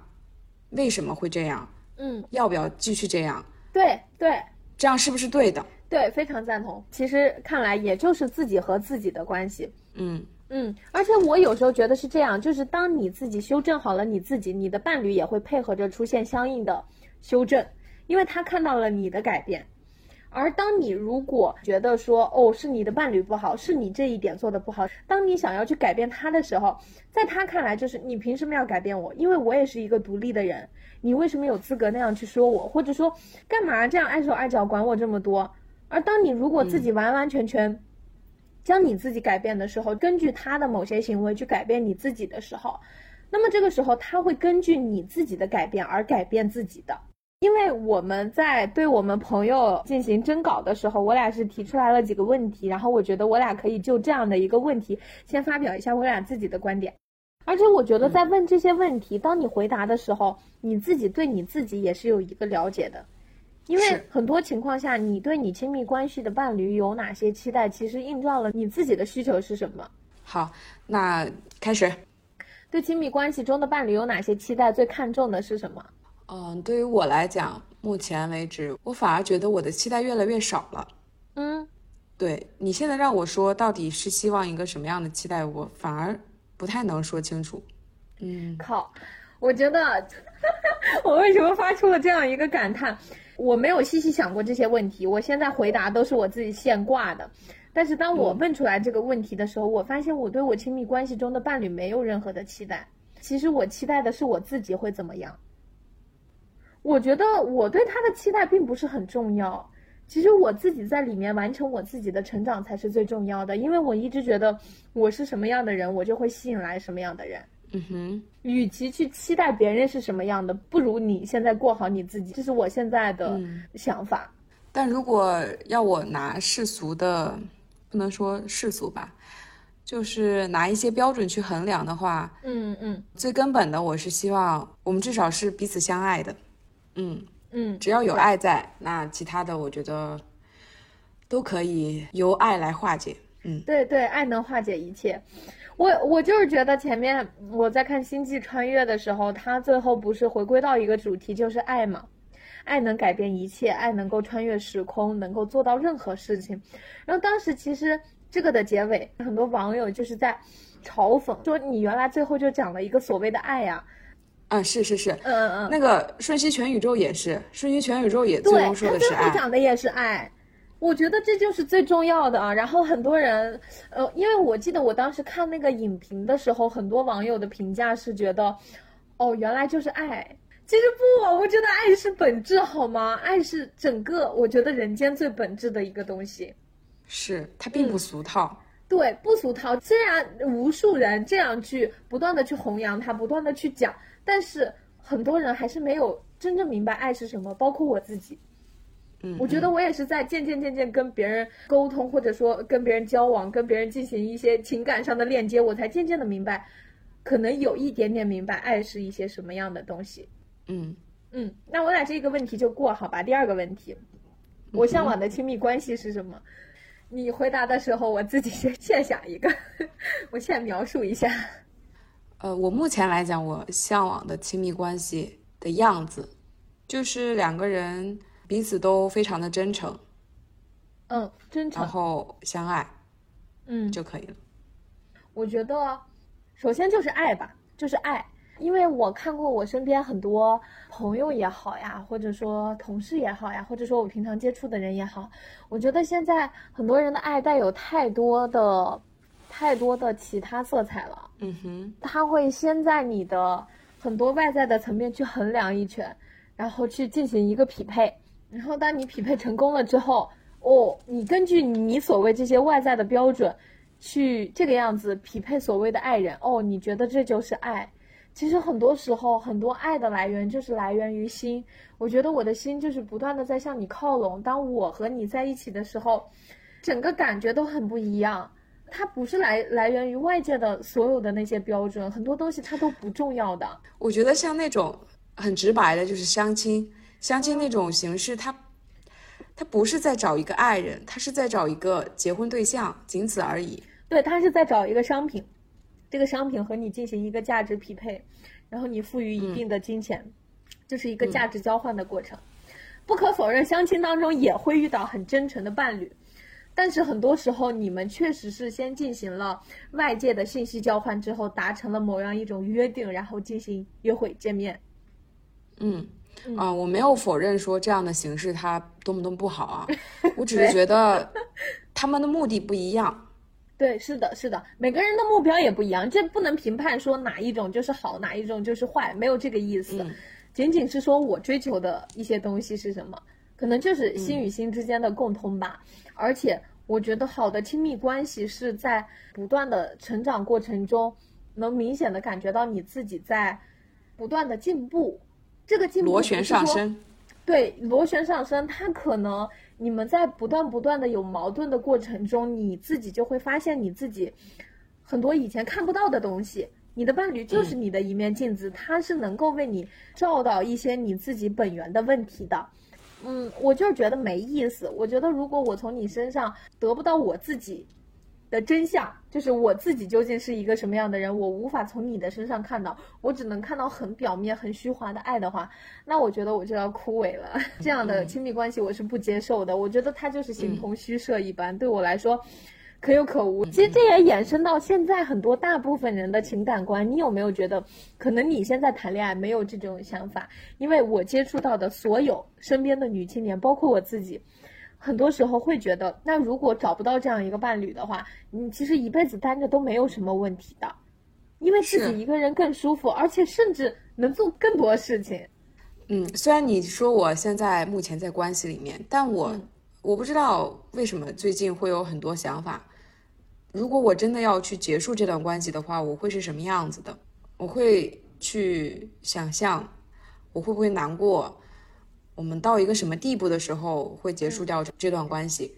为什么会这样？嗯，要不要继续这样？对对，这样是不是对的？对，非常赞同。其实看来也就是自己和自己的关系。嗯嗯，而且我有时候觉得是这样，就是当你自己修正好了你自己，你的伴侣也会配合着出现相应的修正，因为他看到了你的改变。而当你如果觉得说哦是你的伴侣不好，是你这一点做的不好，当你想要去改变他的时候，在他看来就是你凭什么要改变我？因为我也是一个独立的人，你为什么有资格那样去说我？或者说干嘛这样碍手碍脚管我这么多？而当你如果自己完完全全将你自己改变的时候，根据他的某些行为去改变你自己的时候，那么这个时候他会根据你自己的改变而改变自己的。因为我们在对我们朋友进行征稿的时候，我俩是提出来了几个问题，然后我觉得我俩可以就这样的一个问题，先发表一下我俩自己的观点。而且我觉得在问这些问题，当你回答的时候，你自己对你自己也是有一个了解的。因为很多情况下，你对你亲密关系的伴侣有哪些期待，其实映照了你自己的需求是什么。好，那开始。对亲密关系中的伴侣有哪些期待？最看重的是什么？嗯，对于我来讲，目前为止，我反而觉得我的期待越来越少了。嗯，对你现在让我说到底是希望一个什么样的期待，我反而不太能说清楚。嗯，靠，我觉得 *laughs* 我为什么发出了这样一个感叹？我没有细细想过这些问题，我现在回答都是我自己现挂的。但是当我问出来这个问题的时候，我发现我对我亲密关系中的伴侣没有任何的期待。其实我期待的是我自己会怎么样。我觉得我对他的期待并不是很重要，其实我自己在里面完成我自己的成长才是最重要的，因为我一直觉得我是什么样的人，我就会吸引来什么样的人。嗯哼，与其去期待别人是什么样的，不如你现在过好你自己，这是我现在的想法。但如果要我拿世俗的，不能说世俗吧，就是拿一些标准去衡量的话，嗯嗯，最根本的，我是希望我们至少是彼此相爱的。嗯嗯，只要有爱在，那其他的我觉得都可以由爱来化解。嗯，对对，爱能化解一切。我我就是觉得前面我在看《星际穿越》的时候，它最后不是回归到一个主题，就是爱嘛？爱能改变一切，爱能够穿越时空，能够做到任何事情。然后当时其实这个的结尾，很多网友就是在嘲讽说：“你原来最后就讲了一个所谓的爱呀。”啊，是是是，嗯嗯嗯，那个瞬息全宇宙也是，瞬息全宇宙也最后说的是爱，讲的也是爱，我觉得这就是最重要的啊。然后很多人，呃，因为我记得我当时看那个影评的时候，很多网友的评价是觉得，哦，原来就是爱。其实不，我觉得爱是本质，好吗？爱是整个，我觉得人间最本质的一个东西。是，它并不俗套。对，不俗套。虽然无数人这样去不断的去弘扬它，不断的去讲，但是很多人还是没有真正明白爱是什么，包括我自己。嗯，我觉得我也是在渐渐渐渐跟别人沟通，或者说跟别人交往，跟别人进行一些情感上的链接，我才渐渐的明白，可能有一点点明白爱是一些什么样的东西。嗯嗯，那我俩这个问题就过好吧。第二个问题，我向往的亲密关系是什么？你回答的时候，我自己先现想一个，*laughs* 我先描述一下。呃，我目前来讲，我向往的亲密关系的样子，就是两个人彼此都非常的真诚，嗯，真诚，然后相爱，嗯，就可以了。我觉得，首先就是爱吧，就是爱。因为我看过我身边很多朋友也好呀，或者说同事也好呀，或者说我平常接触的人也好，我觉得现在很多人的爱带有太多的、太多的其他色彩了。嗯哼，他会先在你的很多外在的层面去衡量一圈，然后去进行一个匹配，然后当你匹配成功了之后，哦，你根据你所谓这些外在的标准，去这个样子匹配所谓的爱人，哦，你觉得这就是爱。其实很多时候，很多爱的来源就是来源于心。我觉得我的心就是不断的在向你靠拢。当我和你在一起的时候，整个感觉都很不一样。它不是来来源于外界的所有的那些标准，很多东西它都不重要的。我觉得像那种很直白的，就是相亲，相亲那种形式，它它不是在找一个爱人，它是在找一个结婚对象，仅此而已。对，他是在找一个商品。这个商品和你进行一个价值匹配，然后你赋予一定的金钱，这是一个价值交换的过程。不可否认，相亲当中也会遇到很真诚的伴侣，但是很多时候你们确实是先进行了外界的信息交换之后，达成了某样一种约定，然后进行约会见面。嗯，啊，我没有否认说这样的形式它多么多么不好啊，*laughs* 我只是觉得 *laughs* 他们的目的不一样。对，是的，是的，每个人的目标也不一样，这不能评判说哪一种就是好，哪一种就是坏，没有这个意思，仅仅是说我追求的一些东西是什么，可能就是心与心之间的共通吧。而且我觉得好的亲密关系是在不断的成长过程中，能明显的感觉到你自己在不断的进步，这个进步螺旋上升，对，螺旋上升，它可能。你们在不断不断的有矛盾的过程中，你自己就会发现你自己很多以前看不到的东西。你的伴侣就是你的一面镜子，他是能够为你照到一些你自己本源的问题的。嗯，我就是觉得没意思。我觉得如果我从你身上得不到我自己。的真相就是我自己究竟是一个什么样的人，我无法从你的身上看到，我只能看到很表面、很虚华的爱的话，那我觉得我就要枯萎了。*laughs* 这样的亲密关系我是不接受的，我觉得它就是形同虚设一般，对我来说可有可无。其实这也衍生到现在很多大部分人的情感观，你有没有觉得，可能你现在谈恋爱没有这种想法？因为我接触到的所有身边的女青年，包括我自己。很多时候会觉得，那如果找不到这样一个伴侣的话，你其实一辈子单着都没有什么问题的，因为自己一个人更舒服，而且甚至能做更多事情。嗯，虽然你说我现在目前在关系里面，但我我不知道为什么最近会有很多想法。如果我真的要去结束这段关系的话，我会是什么样子的？我会去想象，我会不会难过？我们到一个什么地步的时候会结束掉这段关系？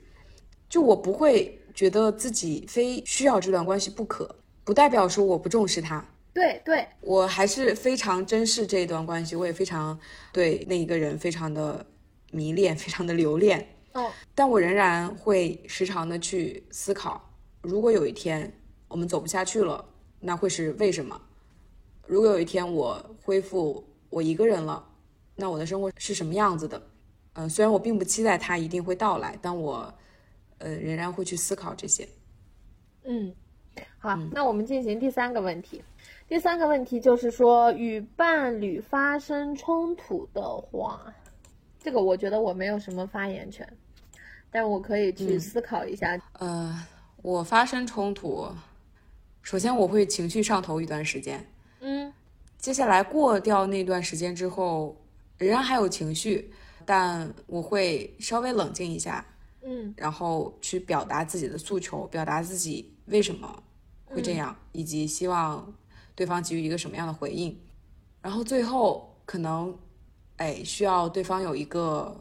就我不会觉得自己非需要这段关系不可，不代表说我不重视他。对对，我还是非常珍视这一段关系，我也非常对那一个人非常的迷恋，*laughs* 非常的留恋。哦，但我仍然会时常的去思考，如果有一天我们走不下去了，那会是为什么？如果有一天我恢复我一个人了。那我的生活是什么样子的？嗯，虽然我并不期待它一定会到来，但我，呃，仍然会去思考这些。嗯，好，那我们进行第三个问题。第三个问题就是说，与伴侣发生冲突的话，这个我觉得我没有什么发言权。但我可以去思考一下。呃，我发生冲突，首先我会情绪上头一段时间，嗯接下来过掉那段时间之后，仍然还有情绪，但我会稍微冷静一下，嗯然后去表达自己的诉求，表达自己为什么会嗯这样，以及希望对方给予一个什么样的回应。然后最后可能，哎，需要对方有一个，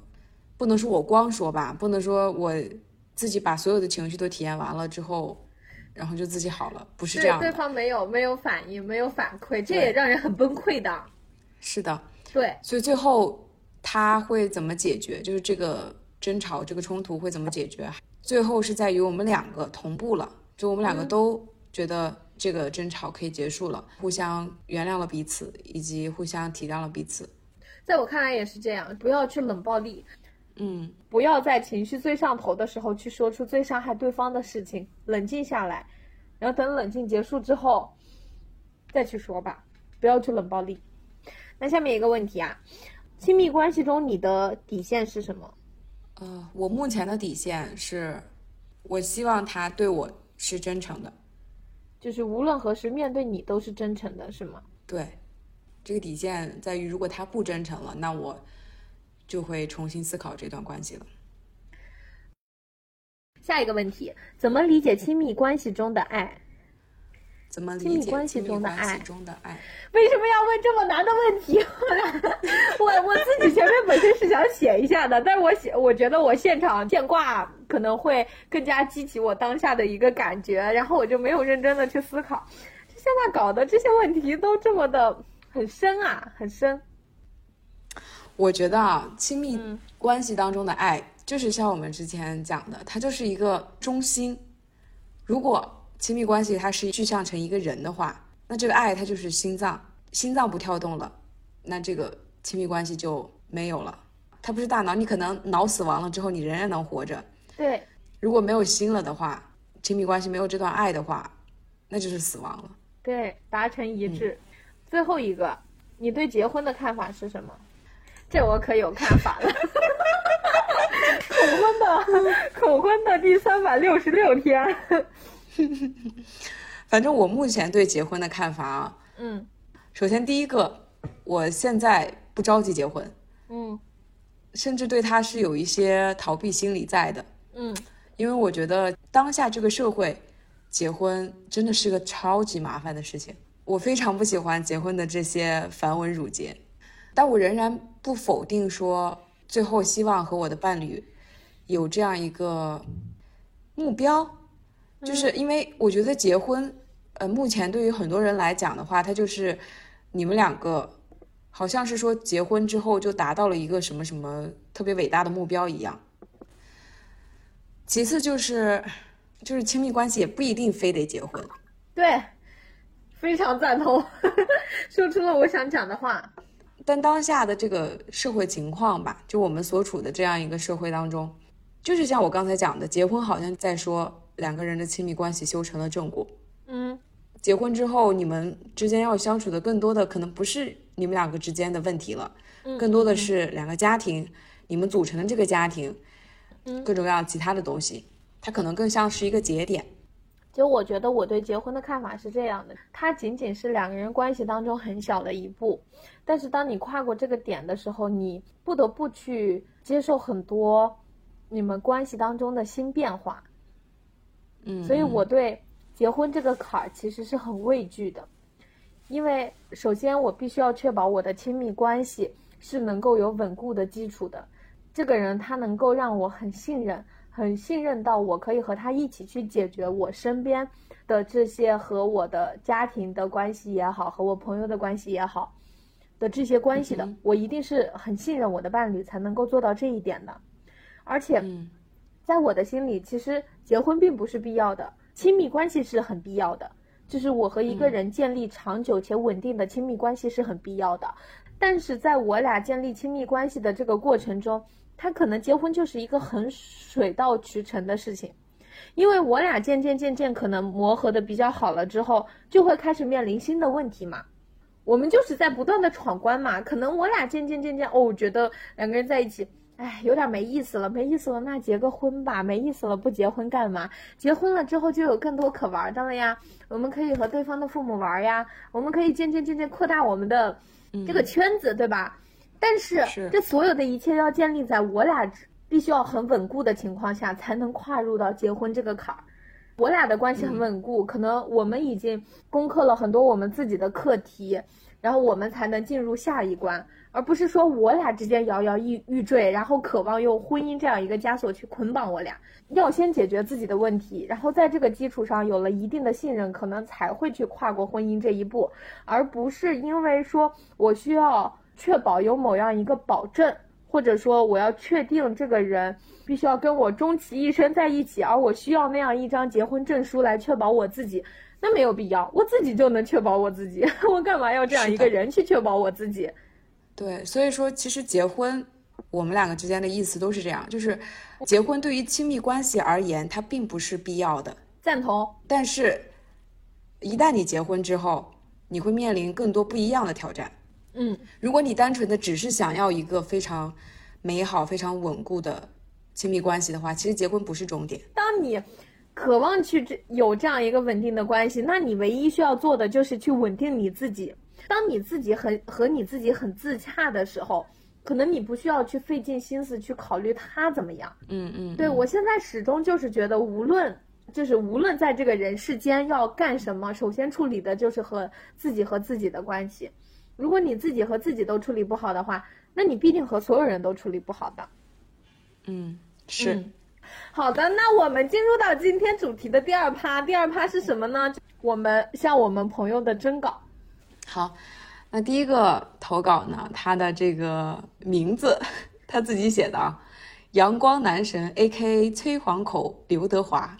不能说我光说吧，不能说我自己把所有的情绪都体验完了之后，然后就自己好了，不是这，样的。对方没有没有反应，没有反馈，这也让人很崩溃的。是的，对，所以最后他会怎么解决？就是这个争吵、这个冲突会怎么解决？最后是在于我们两个同步了，就我们两个都觉得这个争吵可以结束了，互相原谅了彼此，以及互相体谅了彼此。在我看来也是这样，不要去冷暴力，嗯，不要在情绪最上头的时候去说出最伤害对方的事情，冷静下来，然后等冷静结束之后再去说吧，不要去冷暴力。那下面一个问题啊，亲密关系中你的底线是什么？呃，我目前的底线是，我希望他对我是真诚的。就是无论何时面对你都是真诚的，是吗？对，这个底线在于，如果他不真诚了，那我就会重新思考这段关系了。下一个问题，怎么理解亲密关系中的爱？怎么理亲密解关系中的爱中的爱？为什么要问这么难的问题？*laughs* 我我自己前面本身是想写一下的，但是我写，我觉得我现场现挂可能会更加激起我当下的一个感觉，然后我就没有认真的去思考。这现在搞的这些问题都这么的很深啊，很深。我觉得啊，亲密嗯关系当中的爱，就是像我们之前讲的，它就是一个中心。如果亲密关系它是具象成一个人的话，那这个爱它就是心脏，心脏不跳动了，那这个亲密关系就没有了。它不是大脑，你可能脑死亡了之后，你仍然能活着。对，如果没有心了的话，亲密关系没有这段爱的话，那就是死亡了。对，达成一致。最后一个，你对结婚的看法是什么？这我可有看法了。*laughs* 恐婚的恐婚的第三百六十六天。*laughs* 反正我目前对结婚的看法啊，嗯。首先第一个，我现在不着急结婚，嗯。甚至对他是有一些逃避心理在的，嗯，因为我觉得当下这个社会，结婚真的是个超级麻烦的事情。我非常不喜欢结婚的这些繁文缛节，但我仍然不否定说，最后希望和我的伴侣有这样一个目标，就是因为我觉得结婚，呃，目前对于很多人来讲的话，它就是你们两个好像是说结婚之后就达到了一个什么什么特别伟大的目标一样。其次就是，就是亲密关系也不一定非得结婚，对，非常赞同，*laughs* 说出了我想讲的话。但当下的这个社会情况吧，就我们所处的这样一个社会当中，就是像我刚才讲的，结婚好像在说两个人的亲密关系修成了正果。嗯结婚之后，你们之间要相处的更多的可能不是你们两个之间的问题了，嗯更多的是两个家庭，你们组成的这个家庭，嗯各种各样其他的东西，它可能更像是一个节点。就我觉得我对结婚的看法是这样的，它仅仅是两个人关系当中很小的一步，但是当你跨过这个点的时候，你不得不去接受很多你们关系当中的新变化。嗯，所以我对结婚这个坎儿其实是很畏惧的，因为首先我必须要确保我的亲密关系是能够有稳固的基础的，这个人他能够让我很信任，很信任到我可以和他一起去解决我身边的这些和我的家庭的关系也好，和我朋友的关系也好的这些关系的，嗯我一定是很信任我的伴侣才能够做到这一点的，而且。嗯在我的心里，其实结婚并不是必要的，亲密关系是很必要的。就是我和一个人建立长久且稳定的亲密关系是很必要的。但是在我俩建立亲密关系的这个过程中，他可能结婚就是一个很水到渠成的事情，因为我俩渐渐渐渐可能磨合的比较好了之后，就会开始面临新的问题嘛。我们就是在不断的闯关嘛，可能我俩渐渐渐渐哦，我觉得两个人在一起哎，有点没意思了，没意思了，那结个婚吧，没意思了，不结婚干嘛？结婚了之后就有更多可玩的了呀，我们可以和对方的父母玩呀，我们可以渐渐渐渐扩大我们的这个圈子，对吧？但是这所有的一切要建立在我俩必须要很稳固的情况下，才能跨入到结婚这个坎儿。我俩的关系很稳固，可能我们已经攻克了很多我们自己的课题，然后我们才能进入下一关，而不是说我俩之间摇摇欲欲坠，然后渴望用婚姻这样一个枷锁去捆绑我俩。要先解决自己的问题，然后在这个基础上有了一定的信任，可能才会去跨过婚姻这一步，而不是因为说我需要确保有某样一个保证。或者说，我要确定这个人必须要跟我终其一生在一起，而我需要那样一张结婚证书来确保我自己，那没有必要，我自己就能确保我自己，*laughs* 我干嘛要这样一个人去确保我自己？对，所以说其实结婚，我们两个之间的意思都是这样，就是结婚对于亲密关系而言，它并不是必要的，赞同。但是，一旦你结婚之后，你会面临更多不一样的挑战。嗯，如果你单纯的只是想要一个非常美好、非常稳固的亲密关系的话，其实结婚不是终点。当你渴望去这有这样一个稳定的关系，那你唯一需要做的就是去稳定你自己。当你自己很和你自己很自洽的时候，可能你不需要去费尽心思去考虑他怎么样。嗯嗯，对我现在始终就是觉得，无论就是无论在这个人世间要干什么，首先处理的就是和自己和自己的关系。如果你自己和自己都处理不好的话，那你必定和所有人都处理不好的。嗯，是。好的，那我们进入到今天主题的第二趴。第二趴是什么呢？我们向我们朋友的征稿。好，那第一个投稿呢，他的这个名字他自己写的啊，阳光男神 A.K.A. 崔黄口刘德华。啊？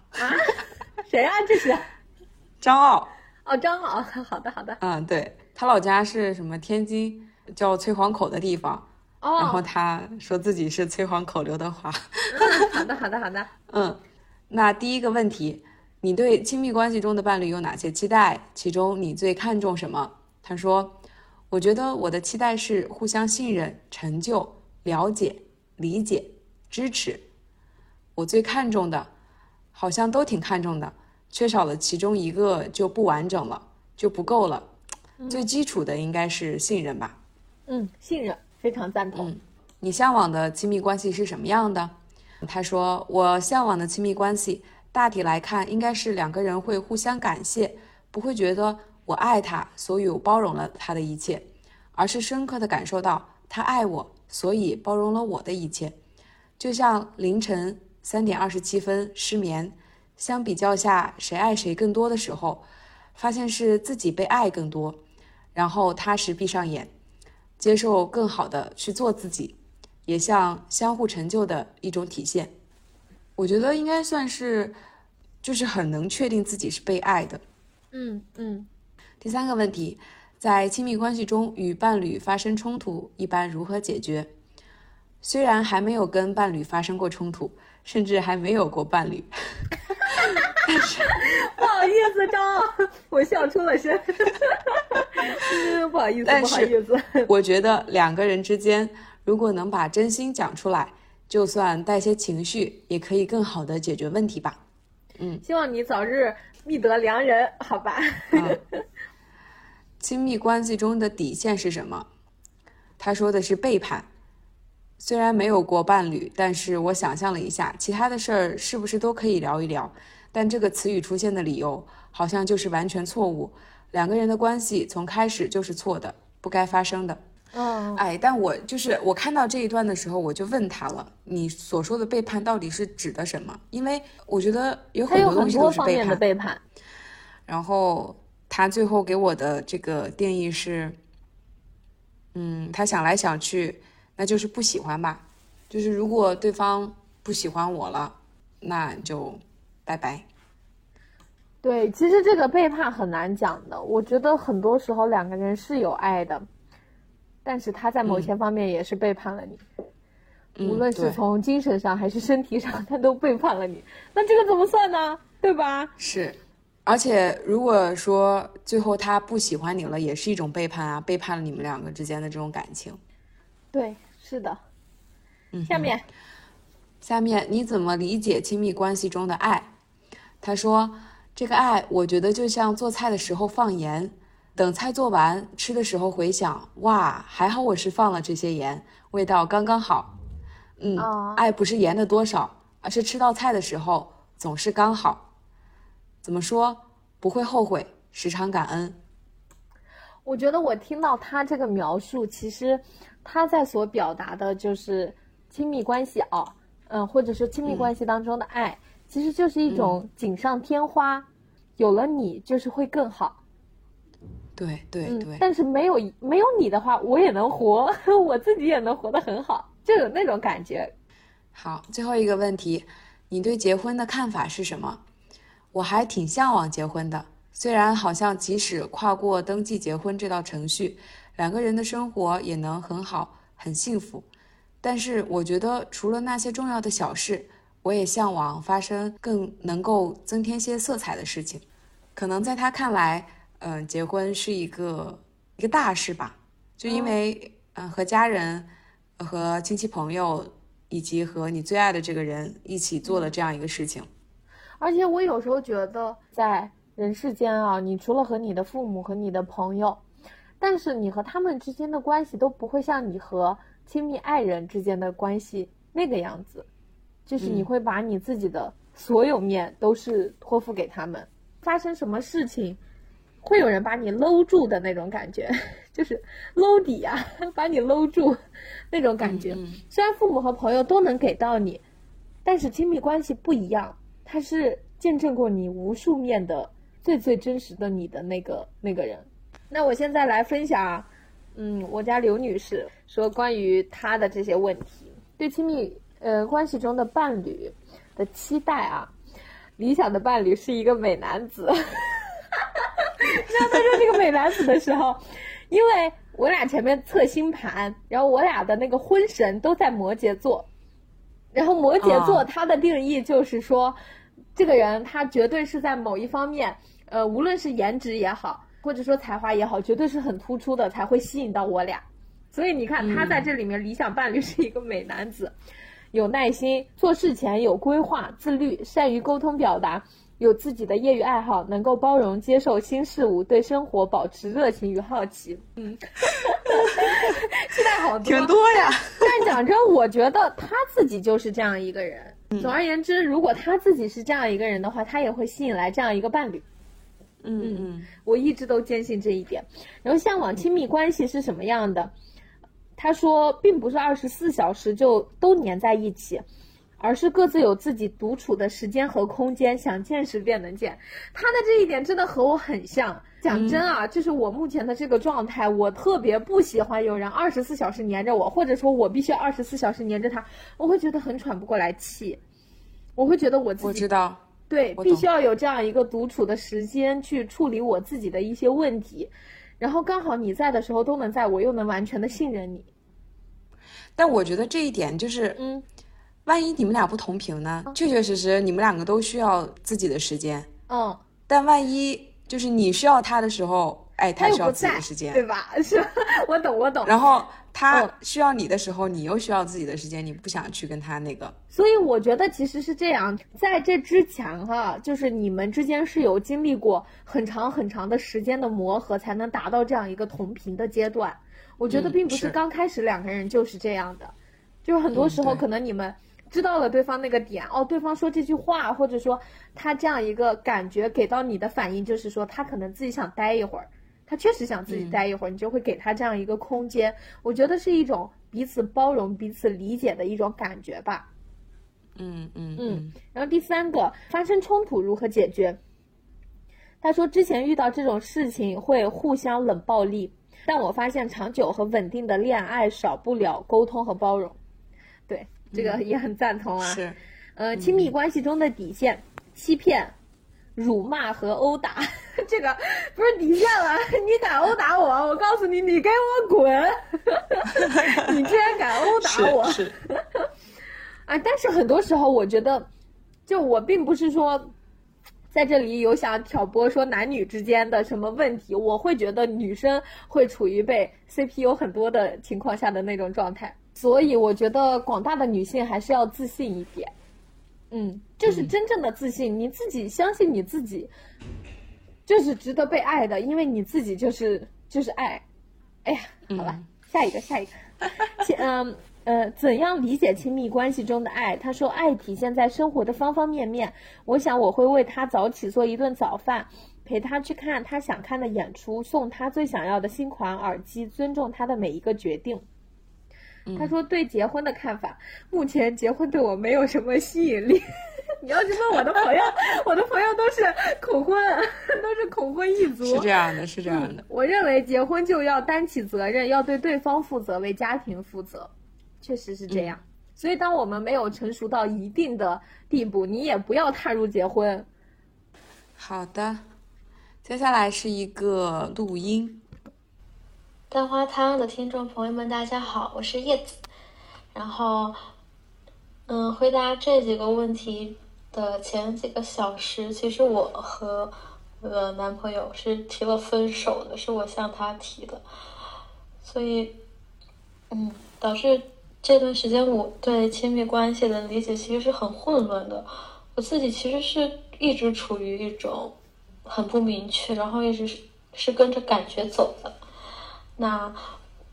谁啊？这是？*laughs* 张傲。哦，张傲。*laughs* 好的，好的。嗯，对。他老家是什么？天津叫崔黄口的地方，然后他说自己是崔黄口刘德华。好的，好的，好的。*laughs* 嗯，那第一个问题，你对亲密关系中的伴侣有哪些期待？其中你最看重什么？他说，我觉得我的期待是互相信任、成就、了解、理解、支持。我最看重的，好像都挺看重的，缺少了其中一个就不完整了，就不够了。最基础的应该是信任吧，嗯，信任非常赞同。嗯，你向往的亲密关系是什么样的？他说，我向往的亲密关系大体来看，应该是两个人会互相感谢，不会觉得我爱他，所以我包容了他的一切，而是深刻的感受到他爱我，所以包容了我的一切。就像凌晨三点二十七分失眠，相比较下谁爱谁更多的时候，发现是自己被爱更多。然后踏实闭上眼，接受更好的去做自己，也像相互成就的一种体现。我觉得应该算是，就是很能确定自己是被爱的。嗯嗯。第三个问题，在亲密关系中与伴侣发生冲突，一般如何解决？虽然还没有跟伴侣发生过冲突，甚至还没有过伴侣。*laughs* 不好意思，张，我笑出了声。*laughs* 不好意思，不好意思。我觉得两个人之间，如果能把真心讲出来，就算带些情绪，也可以更好的解决问题吧。嗯，希望你早日觅得良人，好吧？亲密关系中的底线是什么？他说的是背叛。虽然没有过伴侣，但是我想象了一下，其他的事儿是不是都可以聊一聊？但这个词语出现的理由，好像就是完全错误。两个人的关系从开始就是错的，不该发生的。嗯，哎，但我就是我看到这一段的时候，我就问他了：“你所说的背叛到底是指的什么？”因为我觉得有很多东西都是背叛。背叛。然后他最后给我的这个定义是：嗯，他想来想去，那就是不喜欢吧。就是如果对方不喜欢我了，那就拜拜。对，其实这个背叛很难讲的。我觉得很多时候两个人是有爱的，但是他在某些方面也是背叛了你，无论是从精神上还是身体上，他都背叛了你。那这个怎么算呢？对吧？是，而且如果说最后他不喜欢你了，也是一种背叛啊，背叛了你们两个之间的这种感情。对，是的。嗯下面，下面你怎么理解亲密关系中的爱？他说，这个爱，我觉得就像做菜的时候放盐，等菜做完吃的时候回想，哇，还好我是放了这些盐，味道刚刚好。嗯，爱不是盐的多少，而是吃到菜的时候总是刚好。怎么说？不会后悔，时常感恩。我觉得我听到他这个描述，其实他在所表达的就是亲密关系啊，嗯，或者说亲密关系当中的爱，其实就是一种锦上添花，有了你就是会更好。对对对。但是没有没有你的话，我也能活，*laughs* 我自己也能活得很好。就有那种感觉。好，最后一个问题，你对结婚的看法是什么？我还挺向往结婚的，虽然好像即使跨过登记结婚这道程序，两个人的生活也能很好、很幸福。但是我觉得，除了那些重要的小事，我也向往发生更能够增添些色彩的事情。可能在他看来，嗯，结婚是一个一个大事吧，就因为嗯和家人。和亲戚朋友，以及和你最爱的这个人一起做的这样一个事情，而且我有时候觉得，在人世间啊，你除了和你的父母和你的朋友，但是你和他们之间的关系都不会像你和亲密爱人之间的关系那个样子，就是你会把你自己的所有面都是托付给他们，发生什么事情。会有人把你搂住的那种感觉，*laughs* 就是搂底啊，把你搂住那种感觉。虽然父母和朋友都能给到你，但是亲密关系不一样，他是见证过你无数面的最最真实的你的那个那个人。那我现在来分享，嗯，我家刘女士说关于她的这些问题，对亲密呃关系中的伴侣的期待啊，理想的伴侣是一个美男子。*laughs* 那他说这个美男子的时候，因为我俩前面测星盘，然后我俩的那个婚神都在摩羯座，然后摩羯座它的定义就是说，这个人他绝对是在某一方面，呃，无论是颜值也好，或者说才华也好，绝对是很突出的，才会吸引到我俩。所以你看他在这里面理想伴侣是一个美男子，有耐心，做事前有规划，自律，善于沟通表达。有自己的业余爱好，能够包容接受新事物，对生活保持热情与好奇。嗯，*laughs* 期待好多，挺多呀。但讲真，我觉得他自己就是这样一个人。总而言之，如果他自己是这样一个人的话，他也会吸引来这样一个伴侣。嗯嗯，我一直都坚信这一点。然后，向往亲密关系是什么样的？他说，并不是二十四小时就都黏在一起。而是各自有自己独处的时间和空间，想见时便能见。他的这一点真的和我很像。讲真啊，就是我目前的这个状态，我特别不喜欢有人二十四小时黏着我，或者说我必须二十四小时黏着他，我会觉得很喘不过来气。我会觉得我自己我知道，对，必须要有这样一个独处的时间去处理我自己的一些问题，然后刚好你在的时候都能在，我又能完全的信任你。但我觉得这一点就是，嗯。万一你们俩不同频呢？确确实实，你们两个都需要自己的时间。嗯。但万一就是你需要他的时候，哎，他需要自己的时间，对吧？*laughs* 是，我懂，我懂。然后他需要你的时候，你又需要自己的时间，你不想去跟他那个。所以我觉得其实是这样，在这之前哈，就是你们之间是有经历过很长很长的时间的磨合，才能达到这样一个同频的阶段。我觉得并不是刚开始两个人就是这样的，就是很多时候可能你们。知道了对方那个点哦，对方说这句话，或者说他这样一个感觉给到你的反应，就是说他可能自己想待一会儿，他确实想自己待一会儿，你就会给他这样一个空间。我觉得是一种彼此包容、彼此理解的一种感觉吧。嗯嗯嗯。然后第三个，发生冲突如何解决？他说之前遇到这种事情会互相冷暴力，但我发现长久和稳定的恋爱少不了沟通和包容。对。这个也很赞同啊，是，呃，亲密关系中的底线，欺骗、辱骂和殴打，这个不是底线了。你敢殴打我，我告诉你，你给我滚！*laughs* 你居然敢殴打我！是，*laughs* 啊，但是很多时候，我觉得，就我并不是说，在这里有想挑拨说男女之间的什么问题，我会觉得女生会处于被 CPU 很多的情况下的那种状态。所以我觉得广大的女性还是要自信一点。嗯，这是真正的自信，你自己相信你自己，就是值得被爱的，因为你自己就是就是爱。哎呀，好了，下一个，下一个。嗯呃，怎样理解亲密关系中的爱？他说，爱体现在生活的方方面面。我想我会为他早起做一顿早饭，陪他去看他想看的演出，送他最想要的新款耳机，尊重他的每一个决定。他说对结婚的看法，目前结婚对我没有什么吸引力。*laughs* 你要去问我的朋友，我的朋友都是恐婚，都是恐婚一族。是这样的，是这样的。我认为结婚就要担起责任，要对对方负责，为家庭负责，确实是这样。所以，当我们没有成熟到一定的地步，你也不要踏入结婚。好的，接下来是一个录音。蛋花汤的听众朋友们，大家好，我是叶子。然后，嗯，回答这几个问题的前几个小时，其实我和我的男朋友是提了分手的，是我向他提的。所以，嗯，导致这段时间我对亲密关系的理解其实是很混乱的。我自己其实是一直处于一种很不明确，然后一直是是跟着感觉走的。那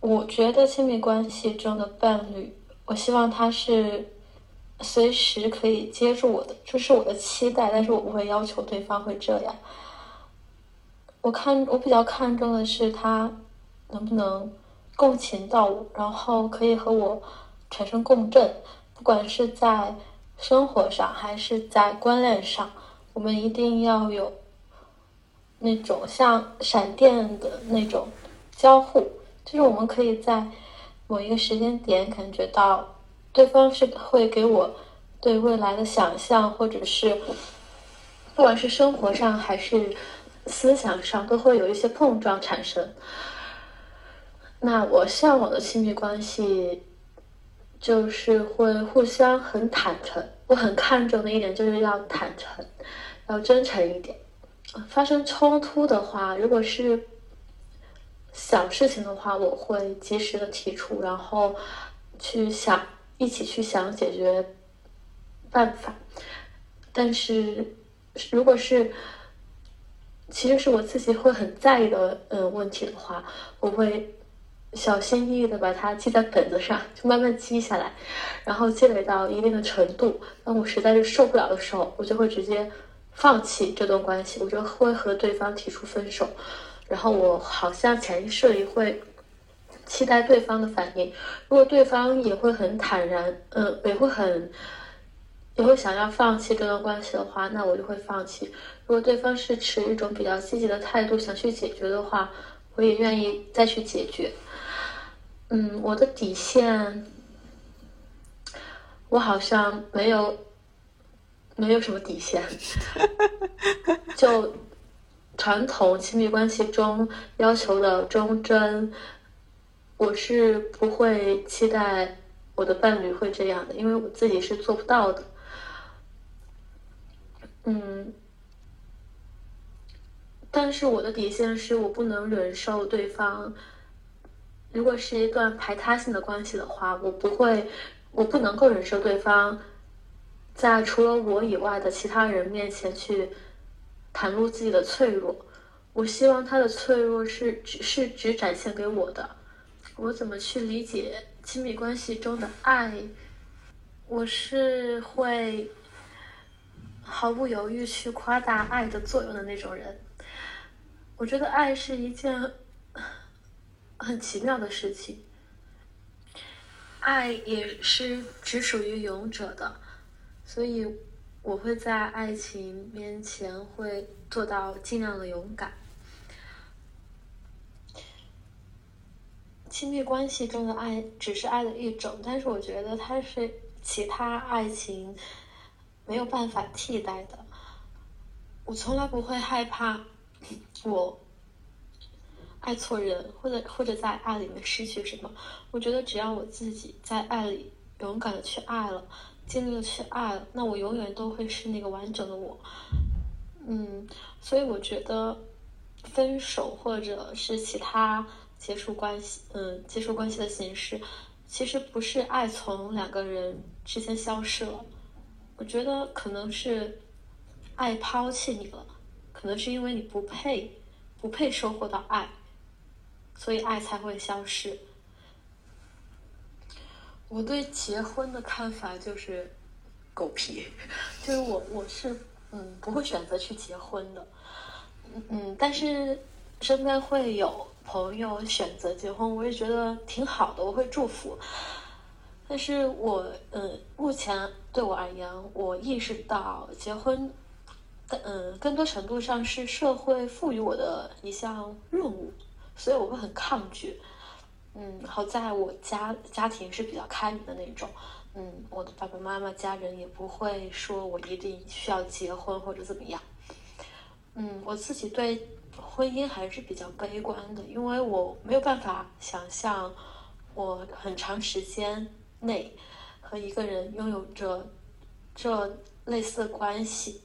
我觉得亲密关系中的伴侣，我希望他是随时可以接住我的，这是我的期待，但是我不会要求对方会这样。我看我比较看重的是他能不能共情到我，然后可以和我产生共振，不管是在生活上还是在观念上，我们一定要有那种像闪电的那种。交互就是我们可以在某一个时间点感觉到对方是会给我对未来的想象，或者是不管是生活上还是思想上都会有一些碰撞产生。那我向往的亲密关系就是会互相很坦诚，我很看重的一点就是要坦诚，要真诚一点。发生冲突的话，如果是。小事情的话，我会及时的提出，然后去想一起去想解决办法。但是，如果是其实是我自己会很在意的嗯问题的话，我会小心翼翼的把它记在本子上，就慢慢记下来，然后积累到一定的程度。当我实在是受不了的时候，我就会直接放弃这段关系，我就会和对方提出分手。然后我好像潜意识里会期待对方的反应，如果对方也会很坦然，嗯，也会很也会想要放弃这段关系的话，那我就会放弃。如果对方是持一种比较积极的态度想去解决的话，我也愿意再去解决。嗯，我的底线，我好像没有没有什么底线，*laughs* 就。传统亲密关系中要求的忠贞，我是不会期待我的伴侣会这样的，因为我自己是做不到的。嗯，但是我的底线是我不能忍受对方，如果是一段排他性的关系的话，我不会，我不能够忍受对方在除了我以外的其他人面前去。袒露自己的脆弱，我希望他的脆弱是只是只展现给我的。我怎么去理解亲密关系中的爱？我是会毫不犹豫去夸大爱的作用的那种人。我觉得爱是一件很奇妙的事情，爱也是只属于勇者的，所以。我会在爱情面前会做到尽量的勇敢。亲密关系中的爱只是爱的一种，但是我觉得它是其他爱情没有办法替代的。我从来不会害怕我爱错人，或者或者在爱里面失去什么。我觉得只要我自己在爱里勇敢的去爱了。尽力的去爱，那我永远都会是那个完整的我。嗯，所以我觉得分手或者是其他结束关系，嗯，结束关系的形式，其实不是爱从两个人之间消失了，我觉得可能是爱抛弃你了，可能是因为你不配，不配收获到爱，所以爱才会消失。我对结婚的看法就是狗屁，*laughs* 就是我我是嗯不会选择去结婚的，嗯嗯，但是身边会有。朋友选择结婚，我也觉得挺好的，我会祝福。但是我，嗯，目前对我而言，我意识到结婚，嗯，更多程度上是社会赋予我的一项任务，所以我会很抗拒。嗯，好在我家家庭是比较开明的那种，嗯，我的爸爸妈妈家人也不会说我一定需要结婚或者怎么样。嗯，我自己对。婚姻还是比较悲观的，因为我没有办法想象，我很长时间内和一个人拥有着这类似的关系，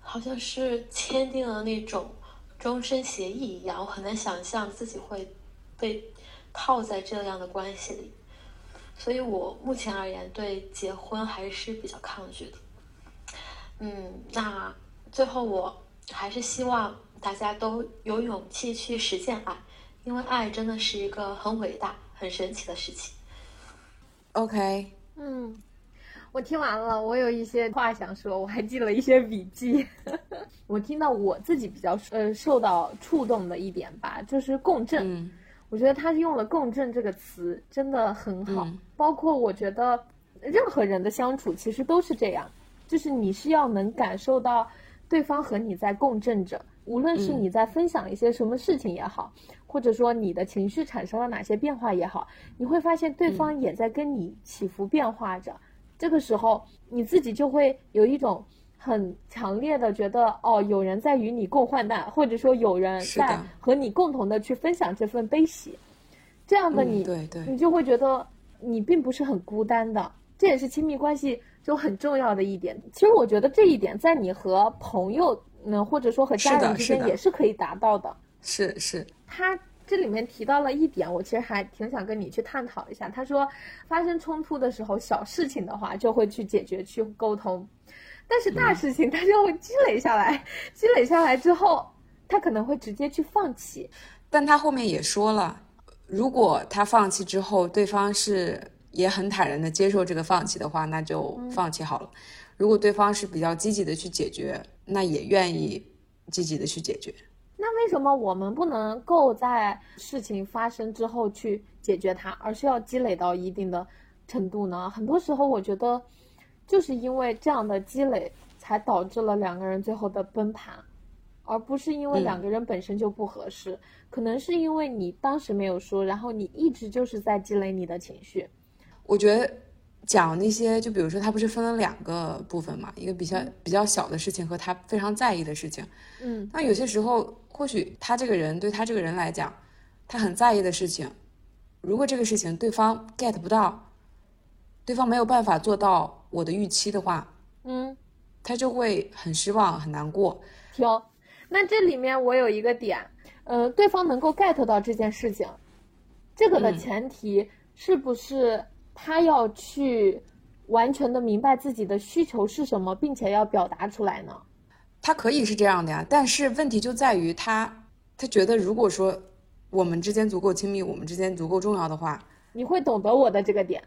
好像是签订了那种终身协议一样，我很难想象自己会被套在这样的关系里，所以我目前而言对结婚还是比较抗拒的。嗯，那最后我还是希望。大家都有勇气去实践爱，因为爱真的是一个很伟大、很神奇的事情。OK，嗯，我听完了，我有一些话想说，我还记了一些笔记。*laughs* 我听到我自己比较呃受到触动的一点吧，就是共振。我觉得他用了“共振”这个词，真的很好。包括我觉得任何人的相处其实都是这样，就是你是要能感受到对方和你在共振着。无论是你在分享一些什么事情也好，或者说你的情绪产生了哪些变化也好，你会发现对方也在跟你起伏变化着。这个时候，你自己就会有一种很强烈的觉得，哦，有人在与你共患难，或者说有人在和你共同的去分享这份悲喜。这样的你，对对，你就会觉得你并不是很孤单的。这也是亲密关系就很重要的一点。其实我觉得这一点在你和朋友。嗯，或者说和家人之间也是可以达到的。是是，他这里面提到了一点，我其实还挺想跟你去探讨一下。他说，发生冲突的时候，小事情的话就会去解决、去沟通，但是大事情他就会积累下来，积累下来之后，他可能会直接去放弃。但他后面也说了，如果他放弃之后，对方是也很坦然的接受这个放弃的话，那就放弃好了。如果对方是比较积极的去解决。那也愿意积极的去解决。那为什么我们不能够在事情发生之后去解决它，而是要积累到一定的程度呢？很多时候，我觉得就是因为这样的积累，才导致了两个人最后的崩盘，而不是因为两个人本身就不合适。可能是因为你当时没有说，然后你一直就是在积累你的情绪。我觉得。讲那些，就比如说他不是分了两个部分嘛，一个比较比较小的事情和他非常在意的事情。嗯，那有些时候，或许他这个人对他这个人来讲，他很在意的事情，如果这个事情对方 get 不到，对方没有办法做到我的预期的话，嗯，他就会很失望很难过。停，那这里面我有一个点，呃，对方能够 get 到这件事情，这个的前提是不是？他要去完全的明白自己的需求是什么，并且要表达出来呢？他可以是这样的呀，但是问题就在于他，他觉得如果说我们之间足够亲密，我们之间足够重要的话，你会懂得我的这个点。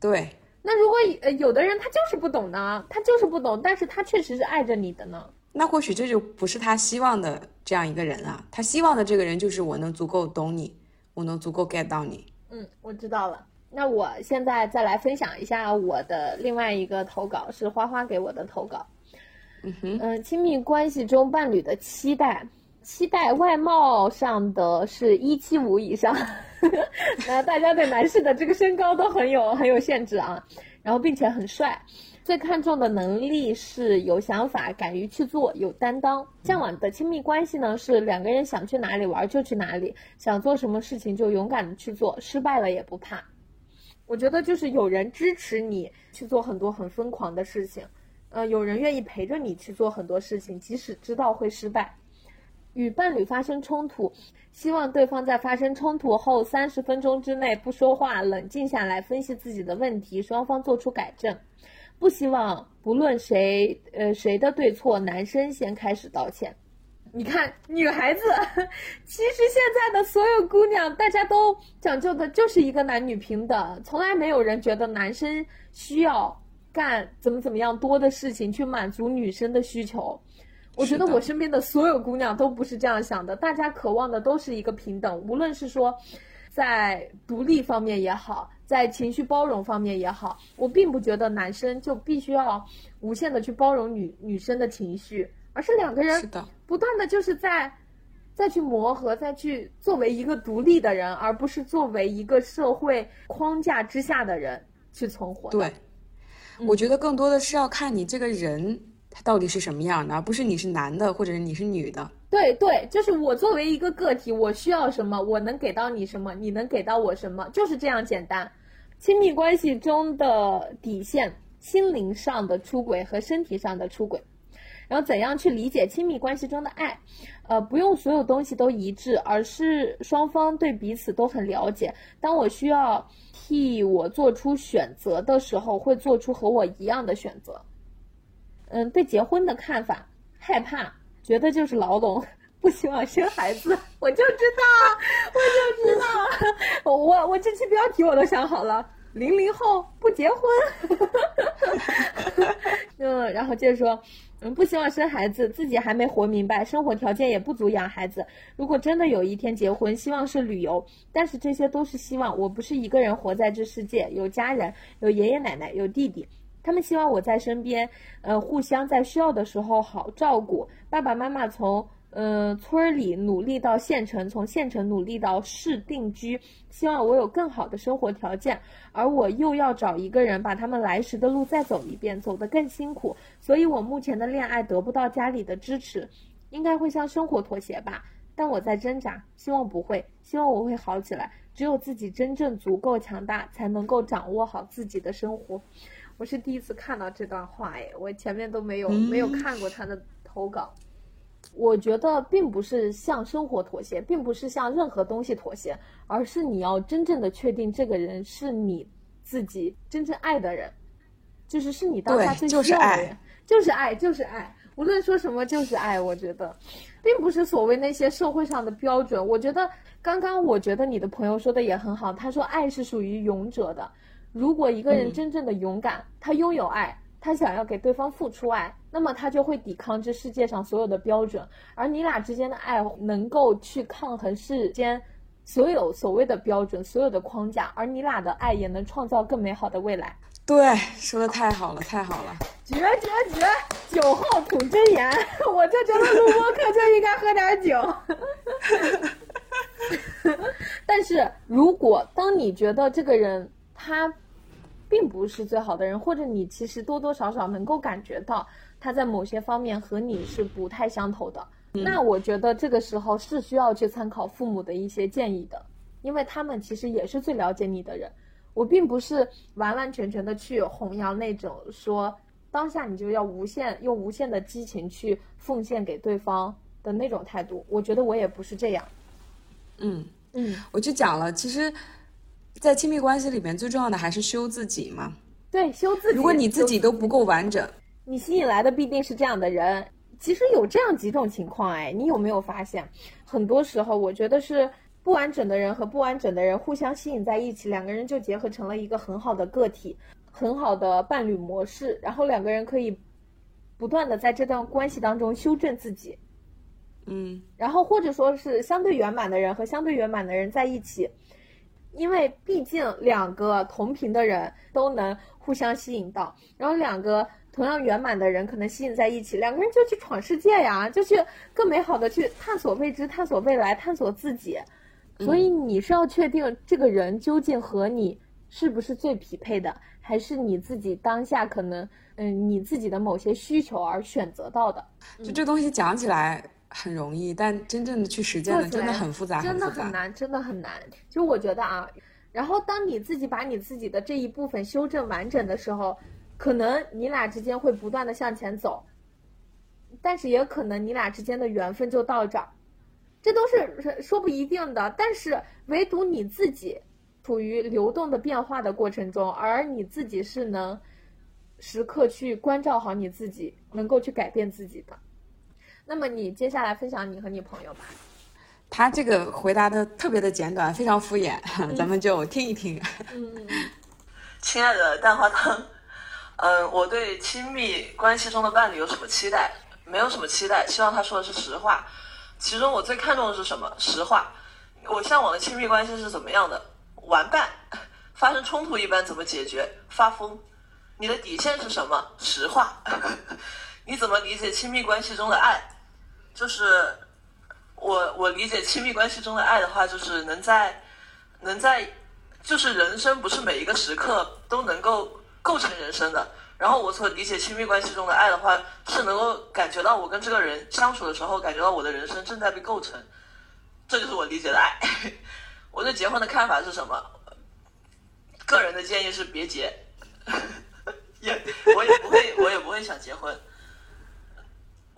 对。那如果呃有的人他就是不懂呢？他就是不懂，但是他确实是爱着你的呢。那或许这就不是他希望的这样一个人啊。他希望的这个人就是我能足够懂你，我能足够 get 到你。嗯，我知道了。那我现在再来分享一下我的另外一个投稿，是花花给我的投稿。嗯哼，嗯，亲密关系中伴侣的期待，期待外貌上的是一七五以上。*laughs* 那大家对男士的这个身高都很有很有限制啊，然后并且很帅。最看重的能力是有想法、敢于去做、有担当。向往的亲密关系呢，是两个人想去哪里玩就去哪里，想做什么事情就勇敢的去做，失败了也不怕。我觉得就是有人支持你去做很多很疯狂的事情，呃，有人愿意陪着你去做很多事情，即使知道会失败，与伴侣发生冲突，希望对方在发生冲突后三十分钟之内不说话，冷静下来分析自己的问题，双方做出改正。不希望不论谁呃谁的对错，男生先开始道歉。你看，女孩子，其实现在的所有姑娘，大家都讲究的就是一个男女平等，从来没有人觉得男生需要干怎么怎么样多的事情去满足女生的需求。我觉得我身边的所有姑娘都不是这样想的，大家渴望的都是一个平等，无论是说在独立方面也好，在情绪包容方面也好，我并不觉得男生就必须要无限的去包容女女生的情绪，而是两个人不断的就是在再去磨合，再去作为一个独立的人，而不是作为一个社会框架之下的人去存活。对，我觉得更多的是要看你这个人。他到底是什么样的，而不是你是男的或者是你是女的。对对，就是我作为一个个体，我需要什么，我能给到你什么，你能给到我什么，就是这样简单。亲密关系中的底线，心灵上的出轨和身体上的出轨。然后怎样去理解亲密关系中的爱？呃，不用所有东西都一致，而是双方对彼此都很了解。当我需要替我做出选择的时候，会做出和我一样的选择。嗯，对结婚的看法，害怕，觉得就是牢笼，不希望生孩子。我就知道，我就知道，我我这期标题我都想好了，零零后不结婚。*laughs* 嗯，然后接着说，嗯，不希望生孩子，自己还没活明白，生活条件也不足养孩子。如果真的有一天结婚，希望是旅游，但是这些都是希望，我不是一个人活在这世界，有家人，有爷爷奶奶，有弟弟。他们希望我在身边，呃，互相在需要的时候好照顾。爸爸妈妈从呃村里努力到县城，从县城努力到市定居，希望我有更好的生活条件，而我又要找一个人把他们来时的路再走一遍，走得更辛苦。所以我目前的恋爱得不到家里的支持，应该会向生活妥协吧？但我在挣扎，希望不会，希望我会好起来。只有自己真正足够强大，才能够掌握好自己的生活。我是第一次看到这段话，哎，我前面都没有没有看过他的投稿。我觉得并不是向生活妥协，并不是向任何东西妥协，而是你要真正的确定这个人是你自己真正爱的人，就是是你当下最需要的人，就是爱，就是爱，无论说什么就是爱。我觉得，并不是所谓那些社会上的标准。我觉得刚刚我觉得你的朋友说的也很好，他说爱是属于勇者的。如果一个人真正的勇敢，他拥有爱，他想要给对方付出爱，那么他就会抵抗这世界上所有的标准，而你俩之间的爱能够去抗衡世间所有所谓的标准、所有的框架，而你俩的爱也能创造更美好的未来。对，说的太好了，太好了，绝绝绝！酒后吐真言，*laughs* 我就觉得录播课就应该喝点酒。*laughs* 但是如果当你觉得这个人，他并不是最好的人，或者你其实多多少少能够感觉到他在某些方面和你是不太相投的。那我觉得这个时候是需要去参考父母的一些建议的，因为他们其实也是最了解你的人。我并不是完完全全的去弘扬那种说当下你就要无限用无限的激情去奉献给对方的那种态度。我觉得我也不是这样。嗯嗯，我就讲了，其实。在亲密关系里面，最重要的还是修自己嘛。对，修自己。如果你自己都不够完整，你吸引来的必定是这样的人。其实有这样几种情况，哎，你有没有发现，很多时候我觉得是不完整的人和不完整的人互相吸引在一起，两个人就结合成了一个很好的个体，很好的伴侣模式。然后两个人可以不断的在这段关系当中修正自己。嗯。然后或者说是相对圆满的人和相对圆满的人在一起。因为毕竟两个同频的人都能互相吸引到，然后两个同样圆满的人可能吸引在一起，两个人就去闯世界呀，就去更美好的去探索未知、探索未来、探索自己。所以你是要确定这个人究竟和你是不是最匹配的，还是你自己当下可能嗯你自己的某些需求而选择到的。就这东西讲起来。很容易，但真正的去实践的真的很复杂，真的很难，真的很难。就我觉得啊，然后当你自己把你自己的这一部分修正完整的时候，可能你俩之间会不断的向前走，但是也可能你俩之间的缘分就到这儿，这都是说不一定的。但是唯独你自己处于流动的变化的过程中，而你自己是能时刻去关照好你自己，能够去改变自己的。那么你接下来分享你和你朋友吧。他这个回答的特别的简短，非常敷衍，咱们就听一听。嗯嗯。*laughs* 亲爱的蛋花汤，嗯，我对亲密关系中的伴侣有什么期待？没有什么期待，希望他说的是实话。其中我最看重的是什么？实话。我向往的亲密关系是怎么样的？玩伴。发生冲突一般怎么解决？发疯。你的底线是什么？实话。*laughs* 你怎么理解亲密关系中的爱？就是我我理解亲密关系中的爱的话，就是能在能在，就是人生不是每一个时刻都能够构成人生的。然后我所理解亲密关系中的爱的话，是能够感觉到我跟这个人相处的时候，感觉到我的人生正在被构成，这就是我理解的爱。*laughs* 我对结婚的看法是什么？个人的建议是别结，*laughs* 也我也不会，我也不会想结婚。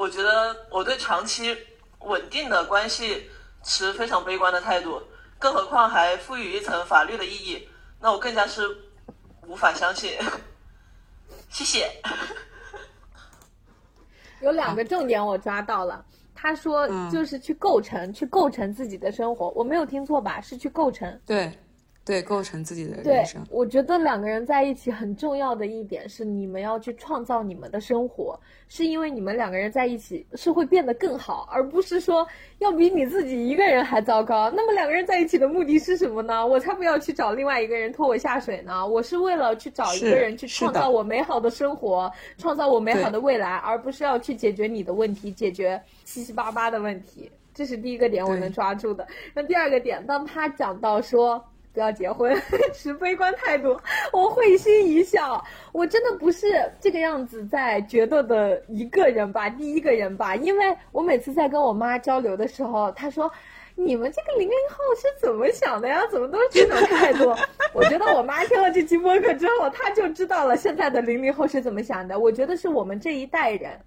我觉得我对长期稳定的关系持非常悲观的态度，更何况还赋予一层法律的意义，那我更加是无法相信。谢谢。*laughs* 有两个重点我抓到了，他说就是去构成，去构成自己的生活，我没有听错吧？是去构成。对。对，构成自己的人生。我觉得两个人在一起很重要的一点是，你们要去创造你们的生活，是因为你们两个人在一起是会变得更好，而不是说要比你自己一个人还糟糕。那么两个人在一起的目的是什么呢？我才不要去找另外一个人拖我下水呢！我是为了去找一个人去创造我美好的生活，创造我美好的未来，而不是要去解决你的问题，解决七七八八的问题。这是第一个点，我能抓住的。那第二个点，当他讲到说。不要结婚，*laughs* 持悲观态度。我会心一笑，我真的不是这个样子在觉得的一个人吧，第一个人吧。因为我每次在跟我妈交流的时候，她说：“你们这个零零后是怎么想的呀？怎么都是这种态度？” *laughs* 我觉得我妈听了这期播客之后，她就知道了现在的零零后是怎么想的。我觉得是我们这一代人，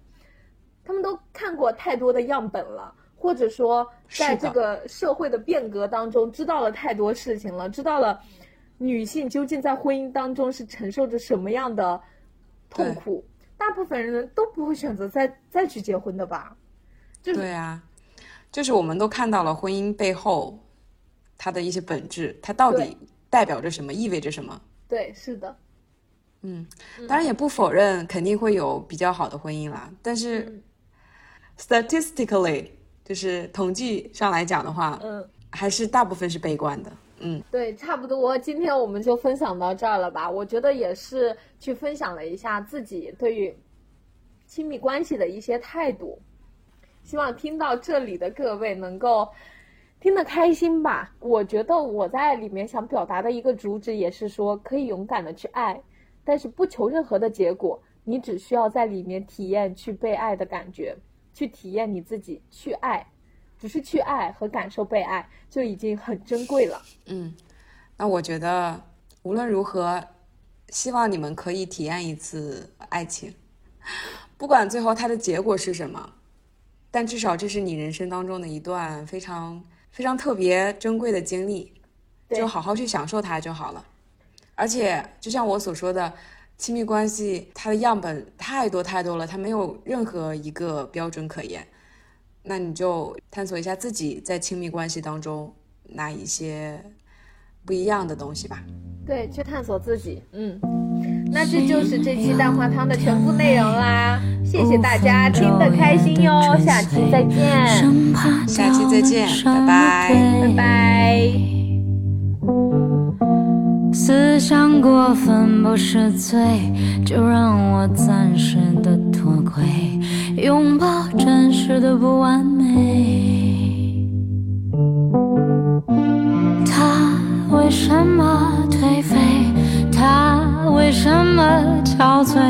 他们都看过太多的样本了。或者说，在这个社会的变革当中，知道了太多事情了，知道了女性究竟在婚姻当中是承受着什么样的痛苦。大部分人都不会选择再再去结婚的吧？对啊，就是我们都看到了婚姻背后它的一些本质，它到底代表着什么，意味着什么？对，是的。嗯，当然也不否认肯定会有比较好的婚姻啦，但是 statistically。就是统计上来讲的话，嗯，还是大部分是悲观的，嗯，对，差不多。今天我们就分享到这儿了吧？我觉得也是去分享了一下自己对于亲密关系的一些态度，希望听到这里的各位能够听得开心吧。我觉得我在里面想表达的一个主旨也是说，可以勇敢的去爱，但是不求任何的结果，你只需要在里面体验去被爱的感觉。去体验你自己，去爱，只是去爱和感受被爱就已经很珍贵了。嗯，那我觉得无论如何，希望你们可以体验一次爱情，不管最后它的结果是什么，但至少这是你人生当中的一段非常非常特别珍贵的经历，就好好去享受它就好了。而且就像我所说的。亲密关系，它的样本太多太多了，它没有任何一个标准可言。那你就探索一下自己在亲密关系当中哪一些不一样的东西吧。对，去探索自己。嗯，那这就是这期蛋花汤的全部内容啦。谢谢大家听得开心哟，下期再见。下期再见，拜拜，拜拜。思想过分不是罪，就让我暂时的脱轨，拥抱真实的不完美。他为什么颓废？他为什么憔悴？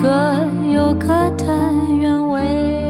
各有各的原委。